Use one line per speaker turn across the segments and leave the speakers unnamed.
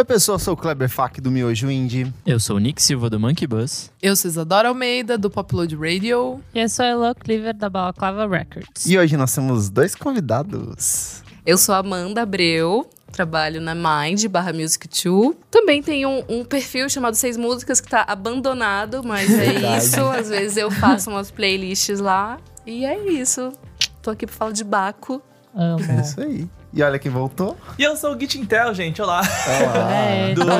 Oi, pessoal, eu sou o Kleber Fak do Miojo Indie.
Eu sou o Nick Silva do Monkey Bus.
Eu sou Isadora Almeida, do Popload Radio.
E eu sou a Elo Cleaver, da Balaclava Records.
E hoje nós temos dois convidados.
Eu sou Amanda Abreu, trabalho na Mind barra Music 2. Também tenho um, um perfil chamado Seis Músicas que tá abandonado, mas é
Verdade.
isso. Às vezes eu faço umas playlists lá. E é isso. Tô aqui pra falar de Baco.
Amo.
É isso aí. E olha quem voltou.
E eu sou o Git Intel, gente. Olá.
Olá.
É,
Do...
tá.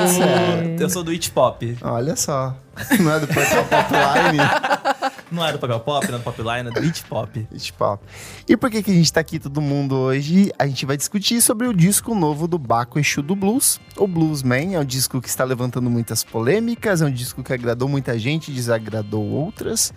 Eu sou do It Pop.
Olha só. Não é do Portal Popline?
Não é do Papel Pop, não é do Popline, é do It Pop.
Tipo, E por que, que a gente tá aqui todo mundo hoje? A gente vai discutir sobre o disco novo do Baco Exu do Blues. O Bluesman é um disco que está levantando muitas polêmicas, é um disco que agradou muita gente, desagradou outras.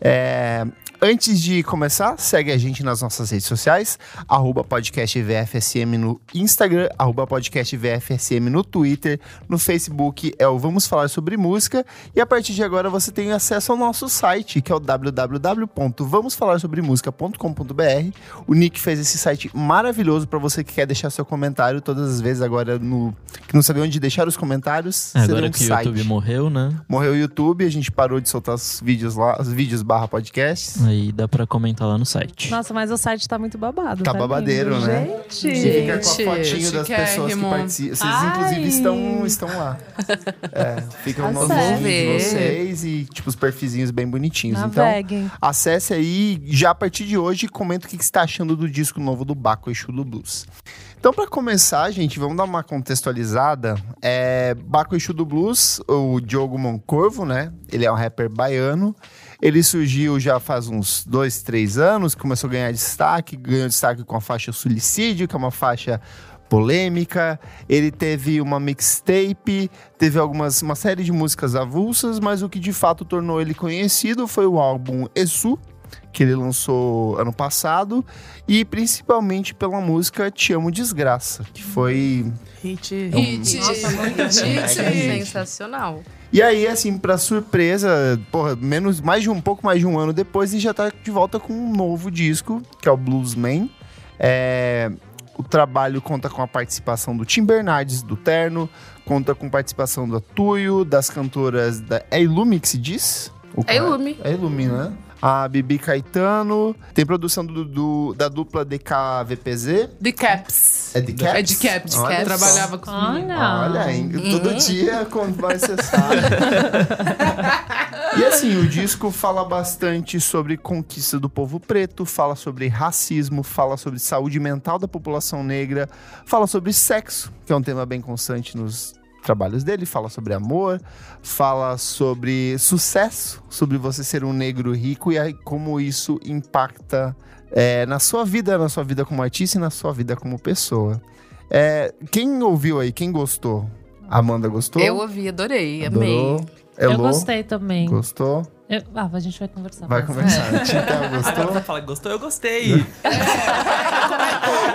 É, Antes de começar, segue a gente nas nossas redes sociais, arroba podcast VFSM no Instagram, arroba podcast VFSM no Twitter, no Facebook é o Vamos Falar Sobre Música, e a partir de agora você tem acesso ao nosso site, que é o www.vamosfalarsobremusica.com.br. O Nick fez esse site maravilhoso para você que quer deixar seu comentário todas as vezes agora no que não sabia onde deixar os comentários. você
Agora que o
site.
YouTube morreu, né?
Morreu o YouTube, a gente parou de soltar os vídeos lá, os vídeos barra podcasts.
Aí dá pra comentar lá no site.
Nossa, mas o site tá muito babado.
Tá
lindo.
babadeiro, né?
Gente.
Você fica com a fotinho das pessoas que participam. Vocês,
Ai.
inclusive, estão, estão lá. É, fica o
Tá certo.
de vocês e, tipo, os perfilzinhos bem bonitinhos. Então,
Naveguem.
acesse aí já a partir de hoje e comenta o que que você está achando do disco novo do Baco Exu do Blues. Então, para começar, gente, vamos dar uma contextualizada. É, Baco Exu do Blues, o Diogo Moncorvo, né? Ele é um rapper baiano. Ele surgiu já faz uns dois, três anos, começou a ganhar destaque, ganhou destaque com a faixa Suicídio, que é uma faixa polêmica. Ele teve uma mixtape, teve algumas uma série de músicas avulsas, mas o que de fato tornou ele conhecido foi o álbum Esu, que ele lançou ano passado, e principalmente pela música Te Amo Desgraça, que foi
Hit.
um-
Hit.
Nossa, muito
Hit.
sensacional.
E aí, assim, pra surpresa, porra, menos, mais de um pouco mais de um ano depois, ele já tá de volta com um novo disco, que é o Bluesman. É, o trabalho conta com a participação do Tim Bernardes, do Terno, conta com participação do Atuio, das cantoras da... É Ilume que se diz? O
É Ilume.
É Ilume, né? A Bibi Caetano, tem produção do, do- da dupla DKVPZ.
The Caps.
É de Caps?
É de Caps.
Olha
que
só.
trabalhava com.
Olha.
Olha, hein? todo dia como vai ser e assim, o disco fala bastante sobre conquista do povo preto, fala sobre racismo, fala sobre saúde mental da população negra, fala sobre sexo, que é um tema bem constante nos trabalhos dele, fala sobre amor, fala sobre sucesso, sobre você ser um negro rico e aí como isso impacta é, na sua vida, na sua vida como artista e na sua vida como pessoa. É, quem ouviu aí? Quem gostou? Amanda gostou?
Eu ouvi, adorei,
Adorou?
amei.
Eu
Elô?
gostei também.
Gostou?
Eu- Ah, a gente vai conversar.
Vai
mais.
conversar. Tita,
Agora
gostou?
você fala que gostou, eu gostei.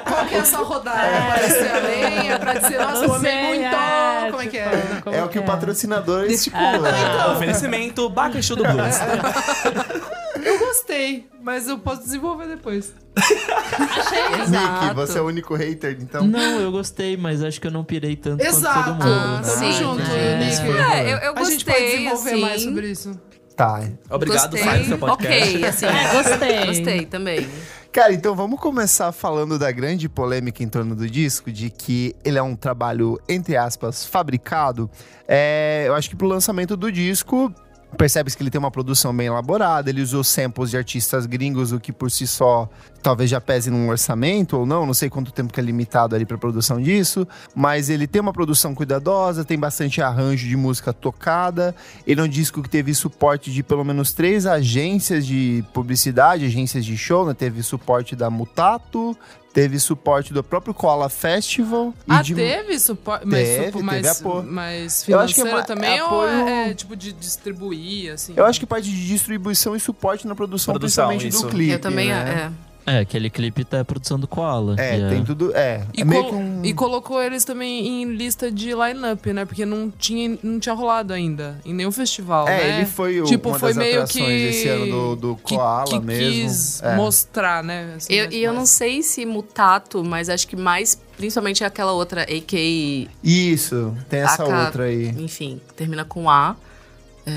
Qual que é essa rodada? Pra dizer amém? É pra dizer, nossa, eu amei
Sei,
muito.
é,
Como é que
tipo,
é?
como
É o que o
é?
patrocínador estipula.
Então, oferecimento Bacaxu do Blues.
Eu gostei, mas eu posso desenvolver depois.
Achei.
Nick, você é o único hater, então?
Não, eu gostei, mas acho que eu não pirei tanto
Exato.
quanto todo mundo.
Ah,
né?
Tamo
sim.
junto,
É,
Nick.
É, eu, eu
A
gostei,
gente pode desenvolver
assim,
mais sobre isso.
Tá.
Obrigado,
gostei.
sai do seu podcast.
Ok, assim.
É, gostei.
Gostei também.
Cara, então vamos começar falando da grande polêmica em torno do disco, de que ele é um trabalho, entre aspas, fabricado. É, eu acho que pro lançamento do disco, percebe-se que ele tem uma produção bem elaborada, ele usou samples de artistas gringos, o que por si só talvez já pese num orçamento ou não, não sei quanto tempo que é limitado ali pra produção disso, mas ele tem uma produção cuidadosa, tem bastante arranjo de música tocada, ele é um disco que teve suporte de pelo menos três agências de publicidade, agências de show, né? Teve suporte da Mutato, teve suporte do próprio Koala Festival. e
Ah,
de...
teve suporte? Mas,
Teve,
supo-
teve
mas,
apoio.
mas
Eu acho que é
financeiro também
é
ou
apoio-
é, é tipo de distribuir, assim?
Eu acho que parte de distribuição e suporte na produção,
Produção,
principalmente
isso.
do clipe.
eu também,
né?
é.
É, aquele clipe tá a produção do Koala.
É,
que
tem tudo. É,
E,
é meio
col-
que um.
e colocou eles também em lista de line-up, né? Porque não tinha, não tinha rolado ainda em nenhum festival,
É,
né?
ele foi o,
tipo,
uma
foi
das
meio que
esse ano do, do
que,
Koala
que
mesmo.
quis
É.
mostrar, né? assim,
Eu-
mais-
e eu não sei se mutato, mas acho que mais, principalmente aquela outra, AK,
Isso, tem essa
AK,
outra aí
enfim, termina com A.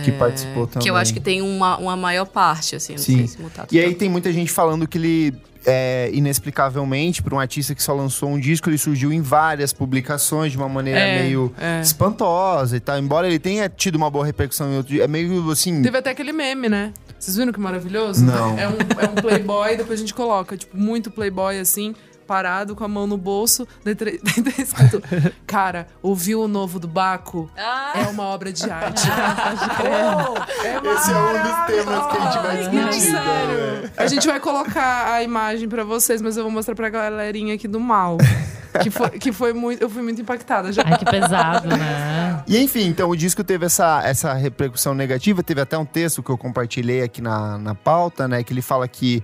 que participou também.
Que eu acho que tem uma, uma maior parte, assim, não
Sim.
sei se.
E aí tem muita gente falando que ele, é, inexplicavelmente, para um artista que só lançou um disco, ele surgiu em várias publicações de uma maneira
É,
meio
é.
espantosa e tal. Embora ele tenha tido uma boa repercussão em outro... É meio assim...
Teve até aquele meme, né? Vocês viram que maravilhoso?
Não.
É um, é um playboy, depois a gente coloca, tipo, muito playboy, assim, parado, com a mão no bolso, escrito, cara, ouviu o novo do Baco?
Ah,
É uma obra de arte.
Esse é um dos temas que a gente vai discutir.
sério. A gente vai colocar a imagem pra vocês, mas eu vou mostrar pra galerinha aqui do mal. Que foi, que foi muito. Eu fui muito impactada já.
Ai, que pesado, né?
E enfim, então o disco teve essa, essa repercussão negativa. Teve até um texto que eu compartilhei aqui na, na pauta, né? Que ele fala que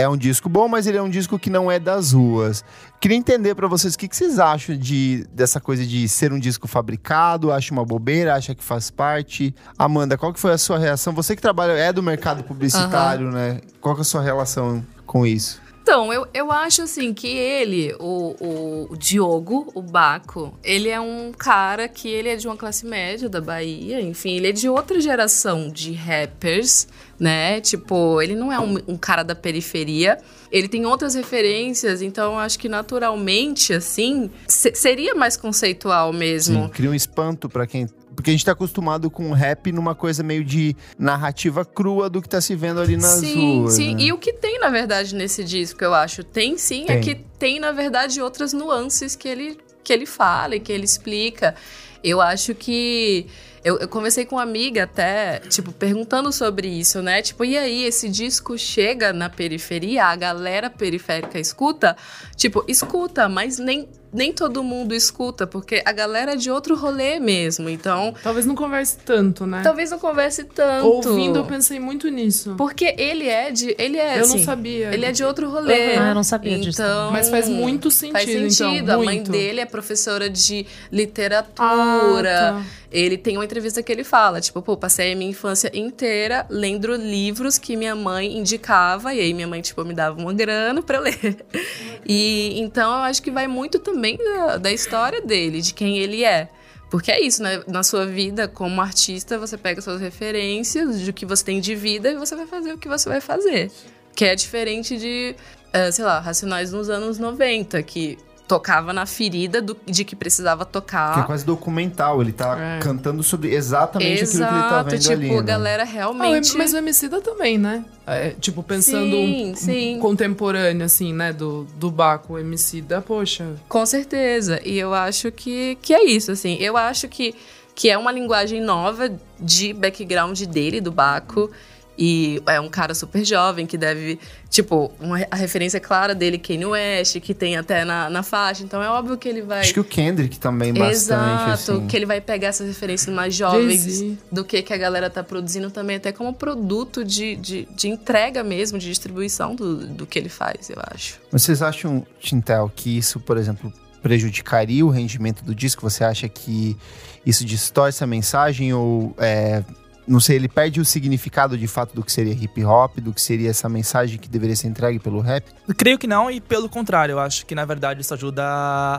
é um disco bom, mas ele é um disco que não é das ruas. Queria entender pra vocês o que, que vocês acham de, dessa coisa de ser um disco fabricado. Acha uma bobeira? Acha que faz parte? Amanda, qual que foi a sua reação? Você que trabalha, é do mercado publicitário, né? Qual que é a sua relação com isso?
Então, eu, eu acho assim que ele, o, o, o Diogo, o Baco, ele é um cara que ele é de uma classe média da Bahia, enfim, ele é de outra geração de rappers, né? Tipo, ele não é um, um cara da periferia. Ele tem outras referências, então eu acho que naturalmente, assim, se- seria mais conceitual mesmo.
Sim, cria um espanto pra quem. Porque a gente tá acostumado com rap numa coisa meio de narrativa crua do que tá se vendo ali nas
sim,
ruas.
sim.
né?
E o que tem, na verdade, nesse disco, eu acho, tem sim, é
Tem.
que tem, na verdade, outras nuances que ele, que ele fala e que ele explica. Eu acho que. Eu, eu conversei com uma amiga até, tipo, perguntando sobre isso, né? Tipo, e aí, esse disco chega na periferia, a galera periférica escuta? Tipo, escuta, mas nem, nem todo mundo escuta, porque a galera é de outro rolê mesmo. Então,
Talvez não converse tanto, né?
talvez não converse tanto.
Ouvindo, eu pensei muito nisso.
Porque ele é de. Ele é.
eu
assim,
não sabia.
ele é de outro rolê.
Ah, eu não sabia disso
Então,
Mas faz muito sentido,
Faz sentido.
então.
a mãe
muito.
dele é professora de literatura.
Ah, tá.
Ele tem uma entrevista que ele fala, tipo, pô, passei a minha infância inteira lendo livros que minha mãe indicava, e aí minha mãe, tipo, me dava uma grana pra eu ler. E então eu acho que vai muito também da, da história dele, de quem ele é. Porque é isso, né? Na sua vida, como artista, você pega suas referências do que você tem de vida e você vai fazer o que você vai fazer. Que é diferente de, eh, sei lá, Racionais nos anos 90, que tocava na ferida do- de que precisava
Que é
tocar.
quase documental, ele tá
É.
cantando sobre exatamente aquilo que ele tá
Exato,
vendo
tipo,
ali. né?
galera
Ah,
realmente.
mas o Emicida também, né? É, tipo, pensando
Sim,
um-
sim.
um contemporâneo, assim, né? Do, do Baco, o Emicida, poxa.
Com certeza. E eu acho que, que é isso, assim. Eu acho que, que é uma linguagem nova de background dele, do Baco. E é um cara super jovem que deve. Tipo, uma, a referência clara dele, Kanye West, que tem até na, na faixa. Então é óbvio que ele vai.
Acho que o Kendrick também bastante,
Exato,
assim.
que ele vai pegar essas referências mais jovens do que, que a galera tá produzindo também, até como produto de, de, de entrega mesmo, de distribuição do, do que ele faz, eu acho.
Vocês acham, Tintel, que isso, por exemplo, prejudicaria o rendimento do disco? Você acha que isso distorce a mensagem ou... é, não sei, ele perde o significado de fato do que seria hip hop, do que seria essa mensagem que deveria ser entregue pelo rap?
Creio que não, e pelo contrário, eu acho que na verdade isso ajuda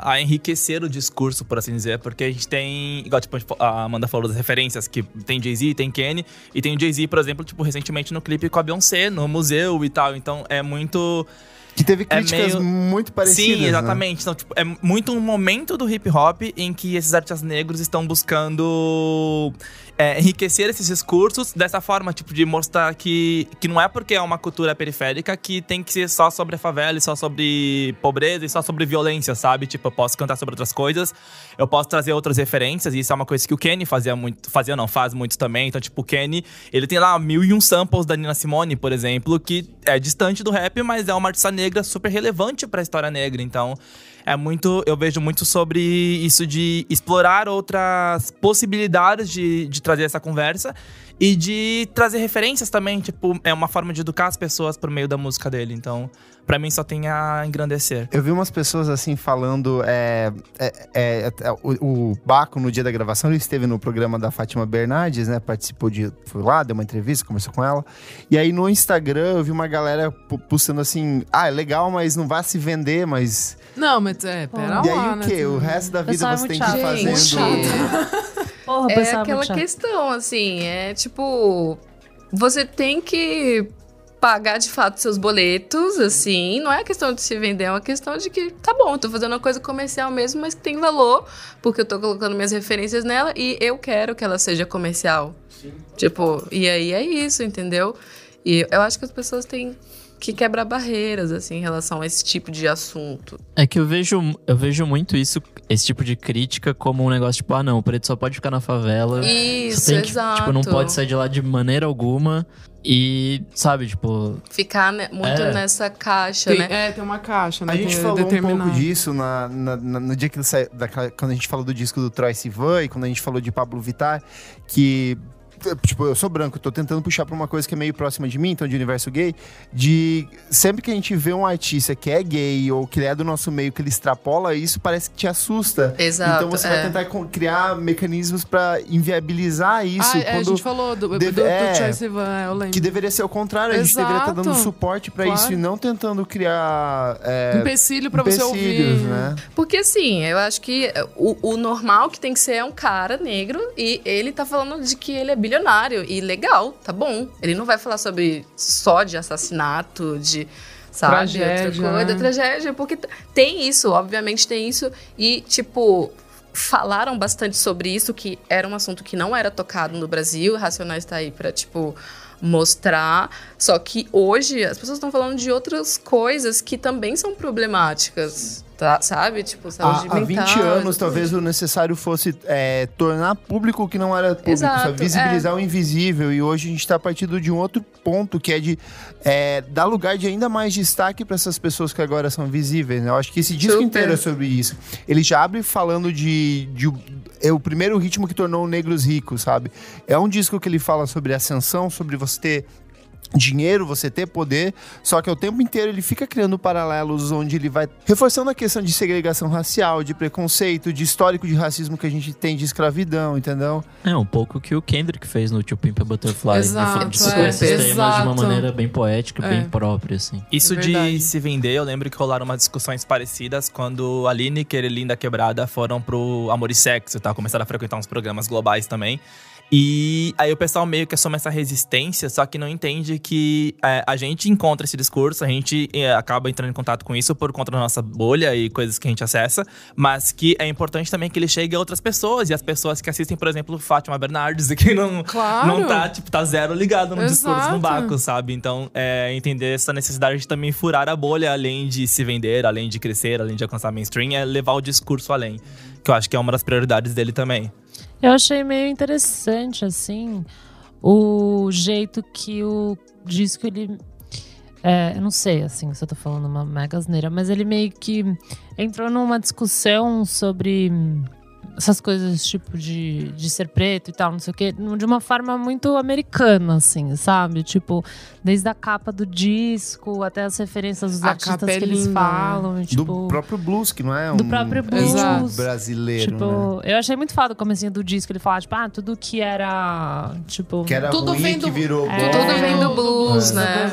a enriquecer o discurso, por assim dizer, porque a gente tem, igual tipo, a Amanda falou das referências, que tem Jay-Z, tem Kenny, e tem o Jay-Z, por exemplo, tipo, recentemente no clipe com a Beyoncé, no museu e tal, então é muito.
Que teve
É
críticas
meio-
muito parecidas,
Sim,
né?
exatamente. Então, tipo, é muito um momento do hip hop em que esses artistas negros estão buscando é, enriquecer esses discursos dessa forma, tipo, de mostrar que, que não é porque é uma cultura periférica que tem que ser só sobre a favela e só sobre pobreza e só sobre violência, sabe? Tipo, eu posso cantar sobre outras coisas, eu posso trazer outras referências, e isso é uma coisa que o Kenny fazia muito, fazia não, faz muito também. Então, tipo, o Kenny, ele tem lá mil e um samples da Nina Simone, por exemplo, que é distante do rap, mas é uma artista negra super relevante pra história negra. Então, é muito. Eu vejo muito sobre isso de explorar outras possibilidades de, de trazer essa conversa. E de trazer referências também, tipo, é uma forma de educar as pessoas por meio da música dele. Então, pra mim só tem a engrandecer.
Eu vi umas pessoas assim falando. É, é, é, é, o, o Baco, no dia da gravação, ele esteve no programa da Fátima Bernardes, né? Participou de. Foi lá, deu uma entrevista, conversou com ela. E aí no Instagram eu vi uma galera postando assim: ah, é legal, mas não vai se vender, mas.
Não, mas é, pera
e aí
lá,
o
né?
quê? O resto da vida
Pessoal é
você tem que ir
chato.
fazendo.
Porra,
É
pessoal
aquela
muito chato.
questão, assim, é tipo. Você tem que pagar de fato seus boletos, assim. Não é questão de se vender, é uma questão de que, tá bom, tô fazendo uma coisa comercial mesmo, mas que tem valor, porque eu tô colocando minhas referências nela e eu quero que ela seja comercial. Tipo, e aí é isso, entendeu? E eu acho que as pessoas têm que quebrar barreiras, assim, em relação a esse tipo de assunto.
É que eu vejo, eu vejo muito isso, esse tipo de crítica, como um negócio tipo, ah, não, o preto só pode ficar na favela.
Isso,
tem que,
exato.
Tipo, não pode sair de lá de maneira alguma. E, sabe, tipo,
Ficar né, muito
É.
nessa caixa,
Tem,
né?
É, tem uma caixa, né?
A gente
que
falou um
determinada.
pouco disso na, na- na- no dia que ele saiu, quando a gente falou do disco do Troy Sivan e quando a gente falou de Pablo Vittar, que tipo, eu sou branco, tô tentando puxar pra uma coisa que é meio próxima de mim, então de universo gay, de sempre que a gente vê um artista que é gay ou que é do nosso meio, que ele extrapola isso, parece que te assusta.
Exato.
então você vai
é.
tentar co- criar mecanismos pra inviabilizar isso
Ah, é, a gente falou do, do,
deve-
do,
é,
Troye Sivan, é, eu lembro.
que deveria ser o contrário, a gente deveria estar dando
Exato.
suporte pra
Claro.
isso e não tentando criar é,
Empecilho pra você ouvir.
né?
Porque assim, eu acho que o, o normal que tem que ser é um cara negro e ele tá falando de que ele é bilionário. E legal, tá bom. Ele não vai falar sobre só de assassinato, de. Sabe,
Tragédia,
outra coisa,
né?
tragédia, porque tem isso, obviamente tem isso. E, tipo, falaram bastante sobre isso, que era um assunto que não era tocado no Brasil. Racionais tá aí pra, tipo, mostrar. Só que hoje as pessoas estão falando de outras coisas que também são problemáticas. Tá, sabe? Tipo, saúde
Há, há
mental.
20 anos, talvez o necessário fosse é, tornar público o que não era público,
Exato,
sabe? visibilizar o invisível. E hoje a gente está partindo de um outro ponto, que é de é, dar lugar de ainda mais destaque para essas pessoas que agora são visíveis. né? Eu acho que esse disco
Super.
inteiro é sobre isso. Ele já abre falando de. de é o primeiro ritmo que tornou negros ricos, sabe? É um disco que ele fala sobre ascensão, sobre você ter dinheiro, você ter poder, só que ao tempo inteiro ele fica criando paralelos onde ele vai reforçando a questão de segregação racial, de preconceito, de histórico de racismo que a gente tem de escravidão, entendeu?
é um pouco o que o Kendrick fez no Tio Pimp a Butterfly.
Exato,
de,
é,
discutir esses temas de uma maneira bem poética,
É.
bem própria, assim.
Isso
É
de se vender, eu lembro que rolaram umas discussões parecidas quando a Lineker e Linda Quebrada foram pro Amor e Sexo tal, começaram a frequentar uns programas globais também. E aí o pessoal meio que assume essa resistência, só que não entende que é, a gente encontra esse discurso, a gente é, acaba entrando em contato com isso por conta da nossa bolha e coisas que a gente acessa, mas que é importante também que ele chegue a outras pessoas, e as pessoas que assistem, por exemplo, Fátima Bernardes, e que não,
Claro.
não tá, tipo, tá zero ligado no discurso,
Exato.
no Baco, sabe? Então, é, entender essa necessidade de também furar a bolha, além de se vender, além de crescer, além de alcançar mainstream, é levar o discurso além. Que eu acho que é uma das prioridades dele também.
Eu achei meio interessante, assim, o jeito que o disco, ele... É, eu não sei, assim, se eu tô falando uma mega asneira, mas ele meio que entrou numa discussão sobre essas coisas, tipo, de, de ser preto e tal, não sei o quê, de uma forma muito americana, assim, sabe? Tipo, desde a capa do disco até as referências dos
A
artistas
capa é
que eles
linda, né?
falam, e, tipo...
Do próprio blues, que não é um
do próprio blues.
ritmo brasileiro,
Tipo,
né?
eu achei muito foda o comecinho do disco. Ele falava, tipo, ah, tudo que era. Tipo.
Que era
Tudo
ruim,
vem
que
do-
virou
É.
bom.
Tudo vem do blues,
É.
né?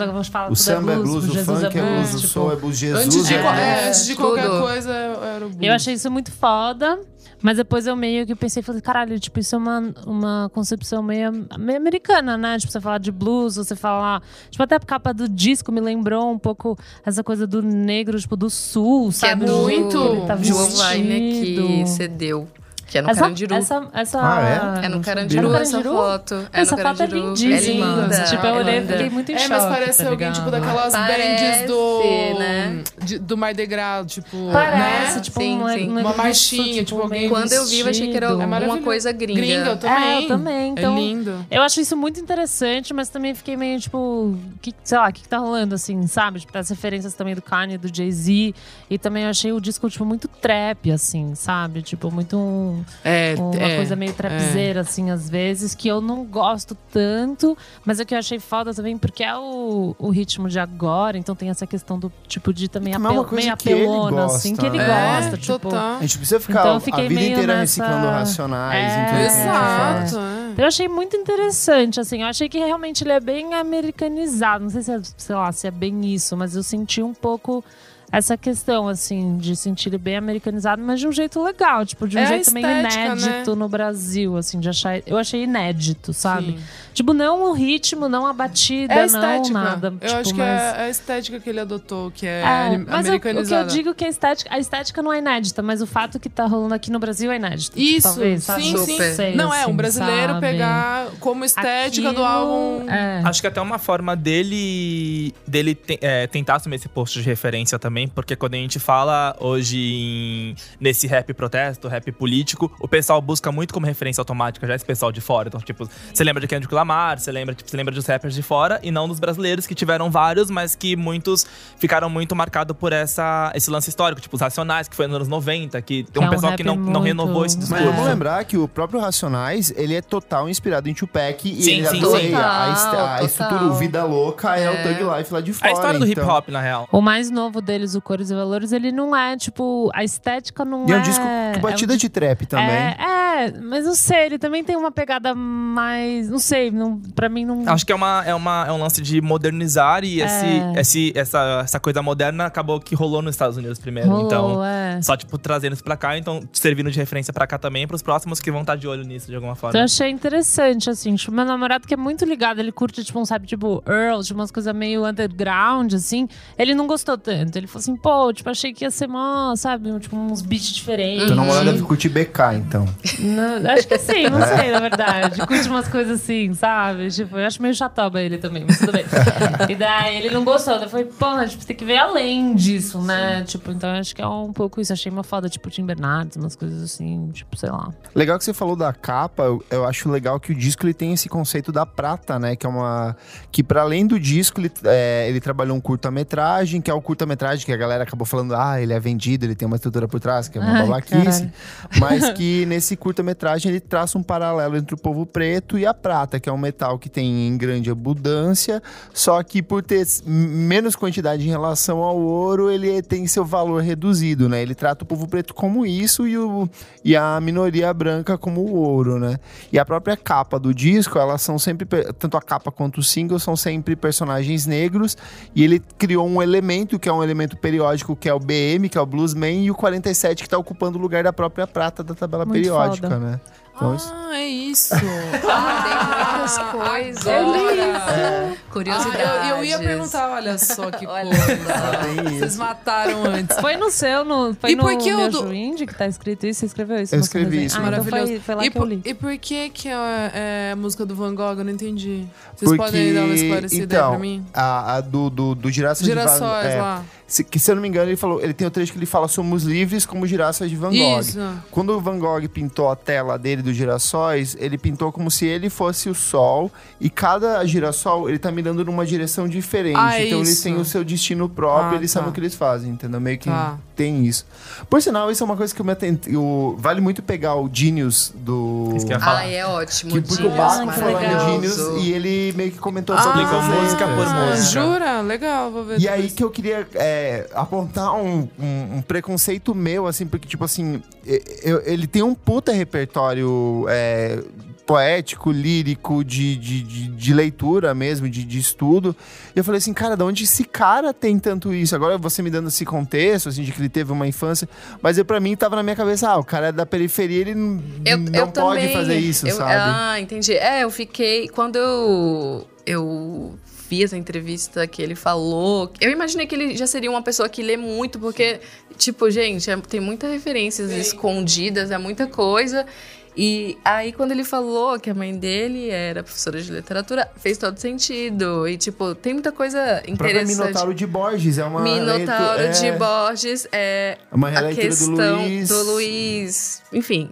O samba é blues, o funk é blues, o soul é blues, Jesus
Antes de,
é
é, antes de qualquer
tudo.
coisa, era o blues.
Eu achei isso muito foda. Mas depois eu meio que pensei, falei, caralho, tipo, isso é uma, uma concepção meio, meio americana, né? Tipo, você falar de blues, você falar. Tipo, até a capa do disco me lembrou um pouco essa coisa do negro, tipo, do sul,
Que é
sabe?
do
muito.
Ele tá
João que
vestido.
cedeu. Que é no
Essa,
Carandiru.
essa, essa...
Ah,
É no
É
Carandiru
no
essa
Carandiru?
foto. É
Essa
no
foto é lindíssima.
É linda.
Tipo, eu olhei e fiquei muito em
É,
choque,
mas parece
tá
alguém,
ligado?
tipo, daquelas
Parece,
bands do.
né?
de- do Mar de Grau, tipo.
Parece,
né?
tipo,
Sim,
um,
sim.
um
Uma marchinha, tipo, alguém
meio
Quando eu vi, eu achei que era
vestido.
É
alguma coisa gringa.
Gringa, eu também.
É, eu também, então-
É lindo.
Eu acho isso muito interessante, mas também fiquei meio tipo, que, sei lá, o que, que tá rolando, assim, sabe? Tipo, as referências também do Kanye, do Jay-Z. E também eu achei o disco, tipo, muito trap, assim, sabe? Tipo, muito. um,
É,
uma
é,
coisa meio trapzeira, assim, às vezes, que eu não gosto tanto, mas é que eu achei foda também, porque é o, o ritmo de agora, então tem essa questão do tipo de também
é uma
apel, meio
que ele
apelona, assim,
gosta,
que ele
né?
É,
gosta, tipo.
total.
A gente precisa ficar
Então eu
a vida inteira
nessa-
reciclando racionais
É.
Exato, é.
Eu achei muito interessante, assim, eu achei que realmente ele é bem americanizado. Não sei se é, sei lá, se é bem isso, mas eu senti um pouco essa questão, assim, de sentir ele bem americanizado, mas de um jeito legal, tipo, de um
É a
jeito meio
estética,
inédito no Brasil, assim, de achar. Eu achei inédito, sabe?
Sim.
Tipo, não o ritmo, não a batida,
É a
não
estética.
nada.
Eu
tipo,
acho que
mas...
é a estética que ele adotou, que é,
É,
anim-
mas eu- o que eu
americanizada.
digo que a estética, a estética não é inédita, mas o fato que tá rolando aqui no Brasil é inédito.
Isso,
talvez, sabe?
sim,
Não
sim.
sei,
Não, é
assim,
um brasileiro
sabe?
pegar como estética do
Aquilo,
álbum.
É.
Acho que até uma forma dele, dele te- é, tentar assumir esse posto de referência também, porque quando a gente fala hoje em- nesse rap protesto, rap político, o pessoal busca muito como referência automática já esse pessoal de fora. Então, tipo, você lembra de Kendrick Lamar, você lembra, tipo, você lembra dos rappers de fora e não dos brasileiros, que tiveram vários, mas que muitos ficaram muito marcados por essa, esse lance histórico, tipo os Racionais, que foi nos anos 90, que tem um
é um
pessoal que não, não
muito-
renovou esse
Mas
discurso.
vamos lembrar que o próprio Racionais, ele é total inspirado em Tupac e
Sim,
ele
sim, sim.
a, a
Total,
estrutura, Vida Louca é, o Thug Life lá de fora.
A história do hip
então.
hop, na real.
O mais novo deles, o Cores e Valores, ele não é, tipo, a estética não
E é
é.
um disco com batida
é um
de trap também.
É, é, mas não sei, ele também tem uma pegada mais. Não sei, não, pra mim não.
Acho que é, uma, é, uma, é um lance de modernizar e esse,
É.
esse, essa, essa coisa moderna acabou que rolou nos Estados Unidos primeiro.
Rolou,
então,
é.
só, tipo, trazendo isso pra cá, então servindo de referência pra cá também, pros próximos que vão estar de olho nisso de alguma forma.
Então eu achei interessante, assim. Tipo, meu namorado que é muito ligado, ele curte, tipo, um, sabe, tipo, Earl, tipo, umas coisas meio underground, assim. Ele não gostou tanto. Ele falou assim, pô, tipo, achei que ia ser mó, sabe, tipo, uns beats diferentes.
Teu namorado deve curtir BK, então.
Não, acho que sim, não sei, na verdade. Curte umas coisas assim, sabe? Tipo, eu acho meio chatoba ele também, mas tudo bem. E daí ele não gostou. Eu falei, porra, tipo, tem que ver além disso, né? Tipo, então acho que é um pouco isso. Achei uma foda, tipo, Tim Bernardes, umas coisas assim, tipo, sei lá.
Legal que você falou da capa, eu, eu acho legal que o disco ele tem esse conceito da prata, né? Que é uma. Que para além do disco, ele, é, ele trabalhou um curta-metragem, que é o curta-metragem que a galera acabou falando, ah, ele é vendido, ele tem uma estrutura por trás, que é uma
Ai,
babaquice. Mas que nesse curta-metragem ele traça um paralelo entre o povo preto e a prata, que é um metal que tem em grande abundância, só que por ter menos quantidade em relação ao ouro, ele tem seu valor reduzido, né? Ele trata o povo preto como isso e, o, e a minoria branca como o ouro, né? E a própria capa do disco, elas são sempre, tanto a capa quanto o single, são sempre personagens negros, e ele criou um elemento que é um elemento periódico, que é o BM, que é o Bluesman, e o 47, que tá ocupando o lugar da própria prata da tabela
Muito
periódica,
foda.
né? Então, isso-
Ah, é isso.
Ah, tem muitas coisas.
Agora.
Curiosidade.
Ah, eu, eu ia perguntar, olha só que
Olha
coisa.
Isso.
Vocês mataram antes.
Foi no seu, no, foi
E
no
por que o
meu
do-
Indie que tá escrito isso? Você escreveu isso?
Eu escrevi
desenho?
isso,
Ah, então
Maravilhoso.
foi, foi lá
e,
que eu
por,
li.
e por que que é, é a música do Van Gogh? Eu não entendi. Vocês
Porque,
podem dar uma esclarecida aí
então,
pra mim?
A, a do, do, do Girassas de Van é,
lá.
se, que se eu não me engano, ele falou, ele tem o trecho que ele fala somos livres como girassas de Van Gogh.
Isso.
Quando o Van Gogh pintou a tela dele dos girassóis, ele pintou como se ele fosse o sol e cada girassol ele tá mirando numa direção diferente.
Ah,
então eles
isso.
têm o seu destino próprio,
Ah,
eles
tá.
sabem o que eles fazem, entendeu? Meio que
Tá.
Tem isso. Por sinal, isso é uma coisa que eu me atentei. eu- Vale muito pegar o Genius do.
Isso que eu ia falar.
Ai, é ótimo.
Que porque o Baco falou no Genius e ele meio que comentou
Ah,
sobre as
música por
Ah,
música.
Jura? Legal, vou ver.
E aí
depois.
que eu queria é, apontar um, um- um preconceito meu, assim, porque, tipo assim, eu- ele tem um puta repertório é, poético, lírico, de, de, de, de leitura mesmo, de, de estudo. E eu falei assim, cara, de onde esse cara tem tanto isso? Agora você me dando esse contexto, assim, de que ele teve uma infância, mas eu, pra mim tava na minha cabeça, ah, o cara é da periferia, ele
Eu,
não
eu
pode
também,
fazer isso,
eu-
sabe?
Ah, entendi. É, eu fiquei. Quando eu, eu vi essa entrevista que ele falou, eu imaginei que ele já seria uma pessoa que lê muito, porque, tipo, gente, é- tem muitas referências escondidas, é muita coisa. E aí, quando ele falou que a mãe dele era professora de literatura, fez todo sentido. E, tipo, tem muita coisa
O
interessante.
Minotauro de Borges é uma.
Minotauro
leitura-
de
é,
Borges é
Uma
a
releitura do
questão
Luiz.
do Luiz. Enfim,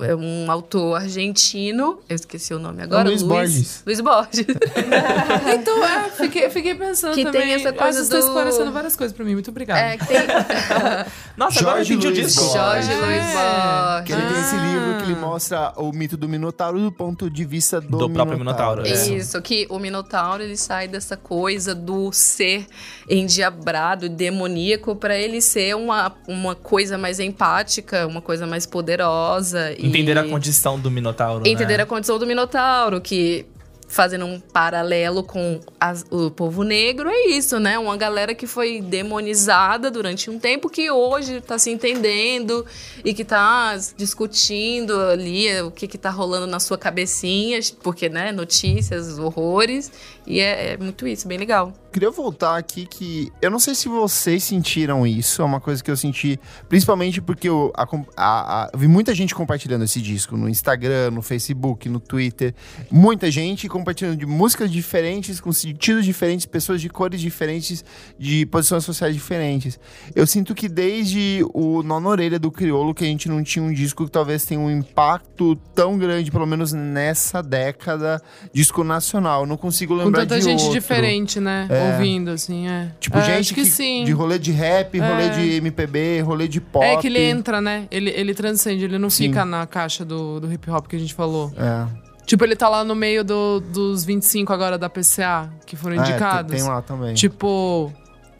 é um autor argentino. Eu esqueci o nome agora.
Luiz Borges.
Luiz Borges.
Então, é, fiquei, fiquei pensando
Que tem
também.
essa coisa
Ah, Você tá
do-
esclarecendo várias coisas pra mim. Muito obrigada.
é, que tem
Nossa, agora eu
Jorge
entendi o
Luiz
disco.
Borges.
Jorge
É.
Luiz Borges.
Que ele tem esse
Ah.
livro que ele mostra o mito do Minotauro do ponto de vista do,
Do próprio Minotauro,
É.
Isso, que o Minotauro ele sai dessa coisa do ser endiabrado, demoníaco, pra ele ser uma, uma coisa mais empática, uma coisa mais poderosa. e-
Entender a condição do Minotauro.
Entender
né?
a condição do Minotauro, que fazendo um paralelo com as- o povo negro, é isso, né? Uma galera que foi demonizada durante um tempo que hoje tá se entendendo e que tá discutindo ali o que que tá rolando na sua cabecinha, porque, né, notícias, horrores, e é, é muito isso, bem legal.
Queria voltar aqui que eu não sei se vocês sentiram isso, é uma coisa que eu senti, principalmente porque eu a- a- a- vi muita gente compartilhando esse disco no Instagram, no Facebook, no Twitter, muita gente compartilhando de músicas diferentes, com sentidos diferentes, pessoas de cores diferentes, de posições sociais diferentes. Eu sinto que desde o Nono Orelha do Criolo que a gente não tinha um disco que talvez tenha um impacto tão grande, pelo menos nessa década, disco nacional. Eu não consigo
Com
lembrar
tanta
de
gente
outro.
diferente, né? Ouvindo, assim, é.
Tipo,
É,
gente
acho que, sim.
de rolê de rap, rolê
É.
de MPB, rolê de pop.
É que ele entra, né? Ele, ele transcende, ele não
Sim.
fica na caixa do, do hip hop que a gente falou.
É.
Tipo, ele tá lá no meio do- dos 25 agora da PCA, que foram
É,
indicados.
tem lá também.
Tipo,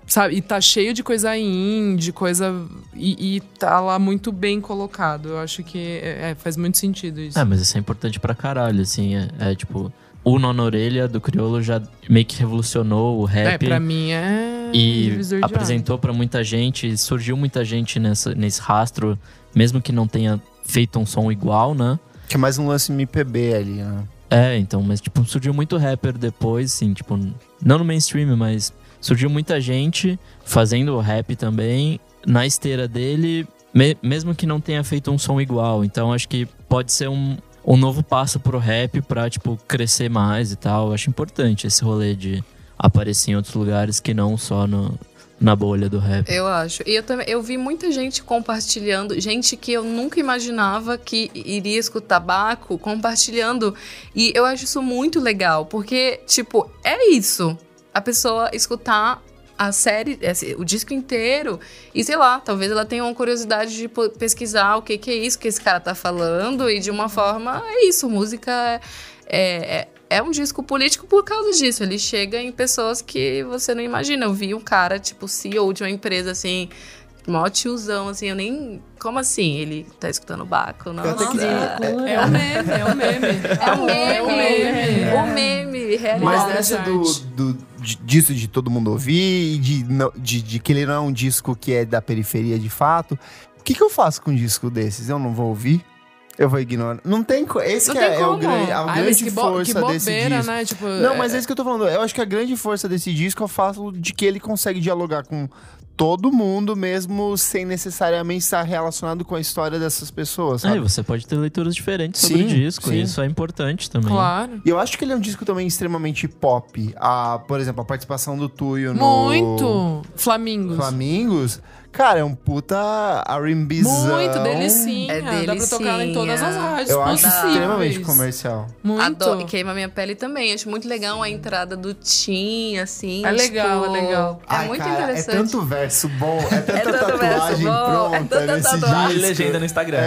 sabe? E tá cheio de coisa indie, coisa. E, e tá lá muito bem colocado. Eu acho que é, é, faz muito sentido isso.
É, mas isso é importante pra caralho, assim. É, é, tipo, o Nono Orelha do Criolo já meio que revolucionou o
É,
rap.
pra mim é.
e apresentou pra muita gente, surgiu muita gente nessa, nesse rastro, mesmo que não tenha feito um som igual, né?
Que é mais um lance MPB ali, né?
É, então, mas tipo, surgiu muito rapper depois, assim, tipo, não no mainstream, mas surgiu muita gente fazendo rap também na esteira dele, me- mesmo que não tenha feito um som igual. Então, acho que pode ser um, um novo passo pro rap pra, tipo, crescer mais e tal. Acho importante esse rolê de aparecer em outros lugares que não só no, na bolha do rap.
Eu acho. E eu também eu vi muita gente compartilhando, gente que eu nunca imaginava que iria escutar Baco compartilhando. E eu acho isso muito legal, porque, tipo, é isso. A pessoa escutar a série, esse- o disco inteiro, e sei lá, talvez ela tenha uma curiosidade de pesquisar o que, que é isso que esse cara tá falando, e de uma forma, é isso, música é, é, é um disco político por causa disso. Ele chega em pessoas que você não imagina. Eu vi um cara, tipo, CEO de uma empresa, assim, mó tiozão, assim, eu nem. Como assim? Ele tá escutando Baco? Não,
Eu até
não,
queria-
é-
É o meme, é o meme.
é um meme,
É um meme.
o meme, realidade.
Mas
Verdade.
nessa do, do, disso de todo mundo ouvir de, não- de, de que ele não é um disco que é da periferia de fato, o que, que eu faço com um disco desses? Eu não vou ouvir? Eu vou ignorar. Não tem. Esse
Não
que
tem
é, é o grande, a
Ai, mas
grande
que, bo
força
que
desse
bobeira,
disco.
né? Tipo,
Não, mas é isso que eu tô falando. Eu acho que a grande força desse disco é o fato de que ele consegue dialogar com todo mundo, mesmo sem necessariamente estar relacionado com a história dessas pessoas,
Aí
sabe?
você pode ter leituras diferentes sobre
Sim,
o disco,
sim.
e isso é importante também.
Claro.
E eu acho que ele é um disco também extremamente pop. A, por exemplo, a participação do Tuyo no
Muito. Flamingos.
Flamingos. Cara, é um puta R&Bzão.
Muito delicinha.
É
Dá pra tocar em todas as
delicinha.
rádios
Eu acho
possíveis.
extremamente comercial.
Muito.
Adoro, e queima minha pele também. Acho muito legal a entrada do Tim, assim.
É legal,
tipo,
é legal.
É
Ai,
muito
cara,
interessante.
É tanto verso bom, é tanta
tanto verso
tatuagem
bom, é
pronta
tanta
nesse
tatuagem.
Disco.
legenda no Instagram.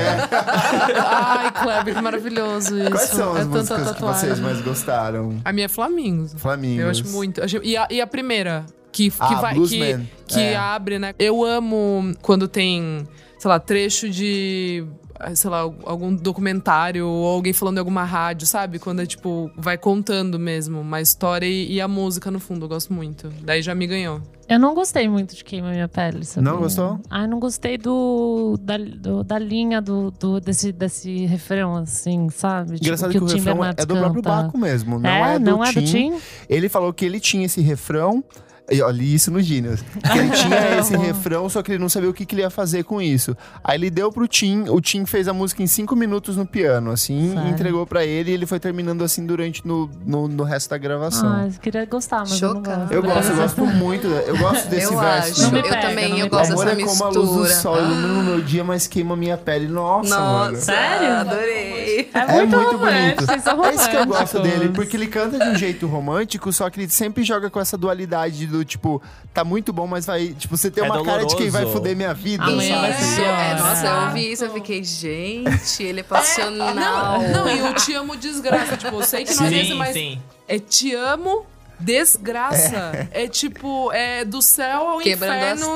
Ai, Kleber, que maravilhoso isso.
Quais são as
é tanta
músicas que
tatuagem.
vocês mais gostaram?
A minha é Flamingos.
Flamingos.
Eu acho muito. E a, e a primeira, que, que
Ah,
vai. Que, que
É.
abre, né? Eu amo quando tem, sei lá, trecho de. Sei lá, algum documentário ou alguém falando em alguma rádio, sabe? Quando é tipo, vai contando mesmo uma história e, e a música no fundo. Eu gosto muito. Daí já me ganhou.
Eu não gostei muito de Queima Minha Pele, sabia?
Não gostou?
Ai, não gostei do, da, do- da linha do, do- desse, desse refrão, assim, sabe? Tipo,
Engraçado que, o refrão
Timberlake
é do próprio. Baco mesmo, não
é,
é, do
não é
Tim.
do Tim?
Ele falou que ele tinha esse refrão Eu li isso no Genius. Que ele tinha esse refrão, só que ele não sabia o que, que ele ia fazer com isso. Aí ele deu pro Tim, o Tim fez a música em cinco minutos no piano, assim,
Sério?
e entregou pra ele e ele foi terminando assim durante no, no, no resto da gravação.
Ah, eu queria gostar, mas
Chocada.
eu
eu
não gosto.
gosto, eu gosto muito. Eu gosto desse
eu
verso.
acho.
Não me
eu
pega,
também, eu gosto
o amor
dessa
é como a luz do
mistura.
sol, ilumina o meu dia, mas queima a minha pele. Nossa, mano.
Nossa,
Sério?
adorei.
É
É
muito,
muito
romântico,
bonito. É isso que eu gosto dele, porque ele canta de um jeito romântico, só que ele sempre joga com essa dualidade do tipo, tá muito bom, mas vai. Tipo, você tem
É
uma cara de quem vai
doloroso.
foder minha vida.
Amanhã vai
sabe?
ser
Isso, é,
pior.
nossa, eu ouvi isso, eu fiquei, gente, ele é passional.
Não, não, e eu te amo desgraça. Tipo, eu sei que não é
Sim,
mas
sim.
é te amo desgraça. É, tipo, é do céu ao
Quebrando
inferno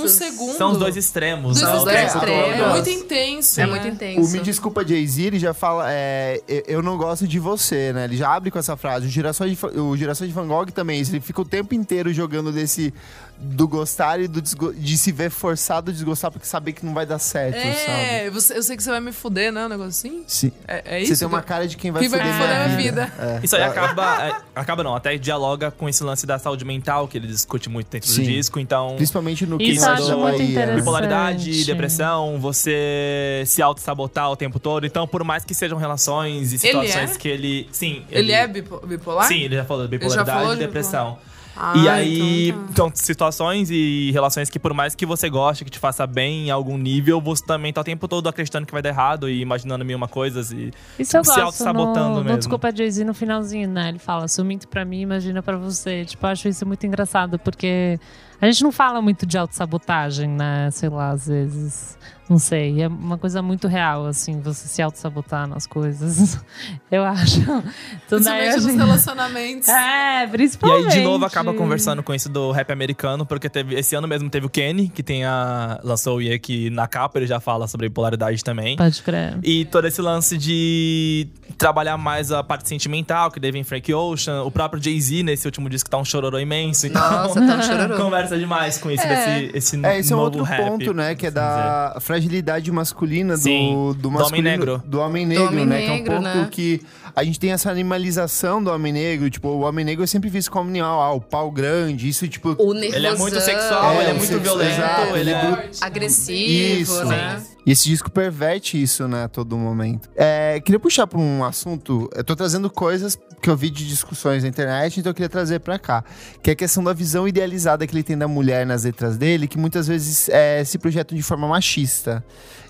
em um segundo.
São os dois extremos,
Dos
né?
São
O
os dois
tempo
extremos.
É muito intenso.
É
né?
muito
O
intenso.
Me Desculpa Jay-Z, ele já fala, é, "Eu- não gosto de você, né? Ele já abre com essa frase. O Girassol de, o Girassol de Van Gogh também, ele fica o tempo inteiro jogando desse do gostar e do de se ver forçado a desgostar porque saber que não vai dar certo, sabe?
É, você- eu sei que você vai me fuder, né? Um negócio assim.
Sim.
É, é isso?
Você tem uma cara de quem vai
Quem vai
foder
me foder
minha vida.
vida.
É.
Isso aí acaba. é, acaba não, até dialoga com esse lance da saúde mental que ele discute muito dentro
Sim.
do disco. Então,
Principalmente no Sabe
muito
Bahia. né?
bipolaridade, depressão, você se auto-sabotar o tempo todo. Então, por mais que sejam relações e situações
é?
que ele. Sim.
Ele é bipo- bipolar?
Sim, ele já falou de
já
bipolaridade e
de
depressão.
Ah,
e aí,
então tá.
então, situações e relações que por mais que você goste, que te faça bem em algum nível, você também tá o tempo todo acreditando que vai dar errado e imaginando mil uma coisas e
Isso eu
se auto-sabotando
no, no
mesmo.
Desculpa Jay-Z no finalzinho, né? Ele fala, minto pra mim, imagina pra você. Tipo, eu acho isso muito engraçado, porque a gente não fala muito de autossabotagem, né? Sei lá, às vezes. Não sei. É uma coisa muito real, assim, você se auto-sabotar nas coisas. Eu acho. Então,
Principalmente nos
gente-
relacionamentos.
É,
E
principalmente.
aí, de novo, acaba conversando com isso do rap americano, porque teve, esse ano mesmo teve o Kenny, que tem a, lançou o que na capa ele já fala sobre bipolaridade também.
Pode crer.
E todo esse lance de trabalhar mais a parte sentimental, que deve em Frank Ocean. O próprio Jay-Z, nesse último disco, tá um chororô imenso. Então,
Nossa, tá um chororô.
conversa demais com isso,
É.
desse, esse
É, esse é
novo
outro
rap,
ponto, né? Que é
vamos dizer.
Da fragilidade masculina do,
Sim,
do
do homem
masculino.
negro.
Do homem negro,
homem
né? que é um
negro,
pouco
né?
que a gente tem essa animalização do homem negro. Tipo, o homem negro é sempre visto como animal, ah, o pau grande. Isso, tipo.
O nervosão,
Ele é muito sexual,
É,
ele é muito
sexo-
violento,
exato,
ele é...
ele
agressivo,
Isso.
né?
E esse disco perverte isso, né, a todo momento. É, queria puxar pra um assunto. Eu tô trazendo coisas que eu vi de discussões na internet, então eu queria trazer pra cá. Que é a questão da visão idealizada que ele tem da mulher nas letras dele, que muitas vezes é, se projetam de forma machista.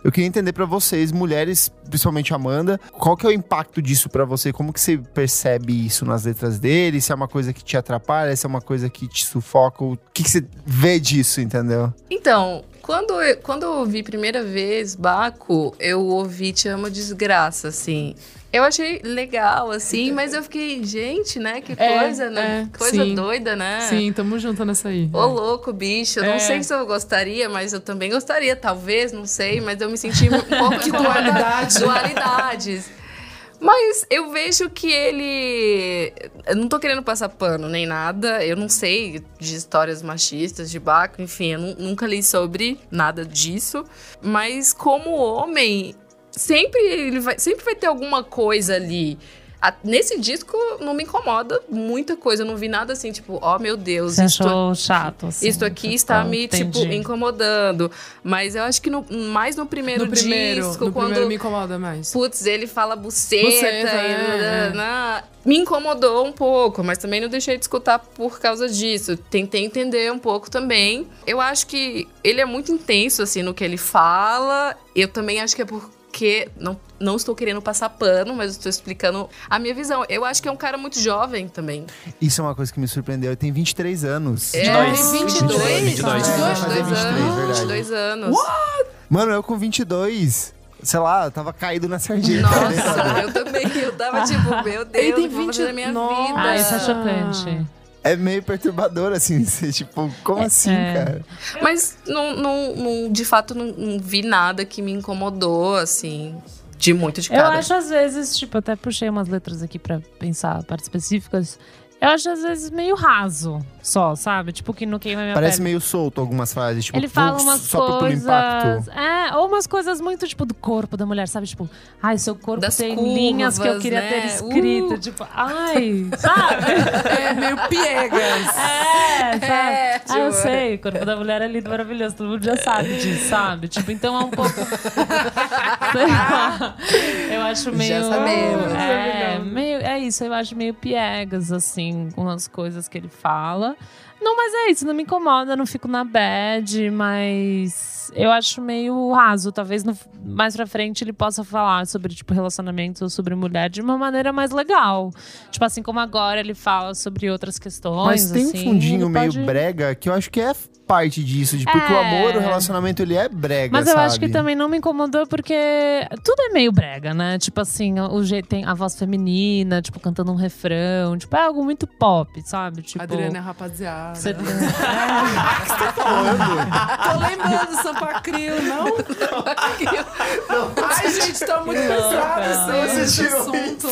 Eu queria entender pra vocês, mulheres, principalmente Amanda, qual que é o impacto disso pra você? Como que você percebe isso nas letras dele? Se é uma coisa que te atrapalha, se é uma coisa que te sufoca? O que, que você vê disso, entendeu?
Então, quando eu, quando eu ouvi primeira vez Baco, eu ouvi Te Amo Desgraça, assim. Eu achei legal, assim, mas eu fiquei, gente, né? Que
É,
coisa, né?
é,
coisa
sim.
doida, né?
Sim, tamo junto nessa aí.
Ô, louco, bicho. Eu
É.
não sei se eu gostaria, mas eu também gostaria, talvez, não sei. Mas eu me senti um pouco incomodada.
dualidade.
Dualidades. Mas eu vejo que ele. Eu não tô querendo passar pano nem nada. Eu não sei de histórias machistas, de Baco, enfim, eu nu- nunca li sobre nada disso. Mas como homem, sempre ele vai, sempre vai ter alguma coisa ali. A- nesse disco não me incomoda muita coisa. Eu não vi nada assim, tipo, ó meu Deus,
Você
isto
achou chato, assim.
isso aqui
você
está me, tipo,
entendi.
incomodando. Mas eu acho que no- mais no primeiro,
No primeiro,
disco,
no
quando.
primeiro me incomoda mais.
Putz, ele fala buceta,
Buceta,
e
é, é.
me incomodou um pouco, mas também não deixei de escutar por causa disso. Tentei entender um pouco também. Eu acho que ele é muito intenso, assim, no que ele fala. Eu também acho que é porque. Não, não estou querendo passar pano, mas estou explicando a minha visão. Eu acho que é um cara muito jovem também.
Isso é uma coisa que me surpreendeu. Ele tem 23 anos.
É,
22.
22,
22,
22, 22,
Vai fazer 23,
anos.
verdade.
22 anos.
Mano, eu com 22, sei lá, eu tava caído na sarjeta.
Nossa, eu também. Eu tava tipo, meu Deus,
Ele tem
o que eu vou fazer
20
da minha
Nossa.
vida.
Ah, isso é chocante.
É meio perturbador, assim, ser tipo, como assim,
é.
cara?
Mas não, não, não- de fato não, não vi nada que me incomodou, assim, de muito de
Eu
cara.
acho às vezes, tipo, até puxei umas letras aqui pra pensar partes específicas. Eu acho às vezes meio raso, só, sabe? Tipo, que não queima minha
Parece
pele.
meio solto algumas frases, tipo,
Ele fala umas
só pelo
coisas.
impacto.
É, ou umas coisas muito, tipo, do corpo da mulher, sabe? Tipo, ai, seu corpo
Das
tem
curvas,
linhas que eu queria
né?
ter escrito.
Uh.
Tipo, ai, sabe?
É meio piegas.
É, sabe?
É,
ah, eu
tipo-
sei, o corpo da mulher é lindo, maravilhoso, todo mundo já sabe disso, sabe? Tipo, então é um pouco. eu acho meio.
sabemos.
É, meio, é isso, eu acho meio piegas, assim, com as coisas que ele fala. Não, mas é isso, não me incomoda, não fico na bad, mas eu acho meio raso. Talvez no- mais pra frente ele possa falar sobre, tipo, relacionamentos ou sobre mulher de uma maneira mais legal. Tipo, assim como agora ele fala sobre outras questões.
Mas tem
assim,
um fundinho meio
pode-
brega que eu acho que é parte disso, de, porque o
É.
amor, o relacionamento, ele é brega,
Mas eu
sabe?
acho que também não me incomodou porque tudo é meio brega, né? Tipo assim, o jeito tem a voz feminina, tipo cantando um refrão, tipo é algo muito pop, sabe? Tipo
Adriana é rapaziada.
você-
Tô lembrando do Sampa Crio, não? Ai, gente, tá muito pesado
Você tirou
assunto.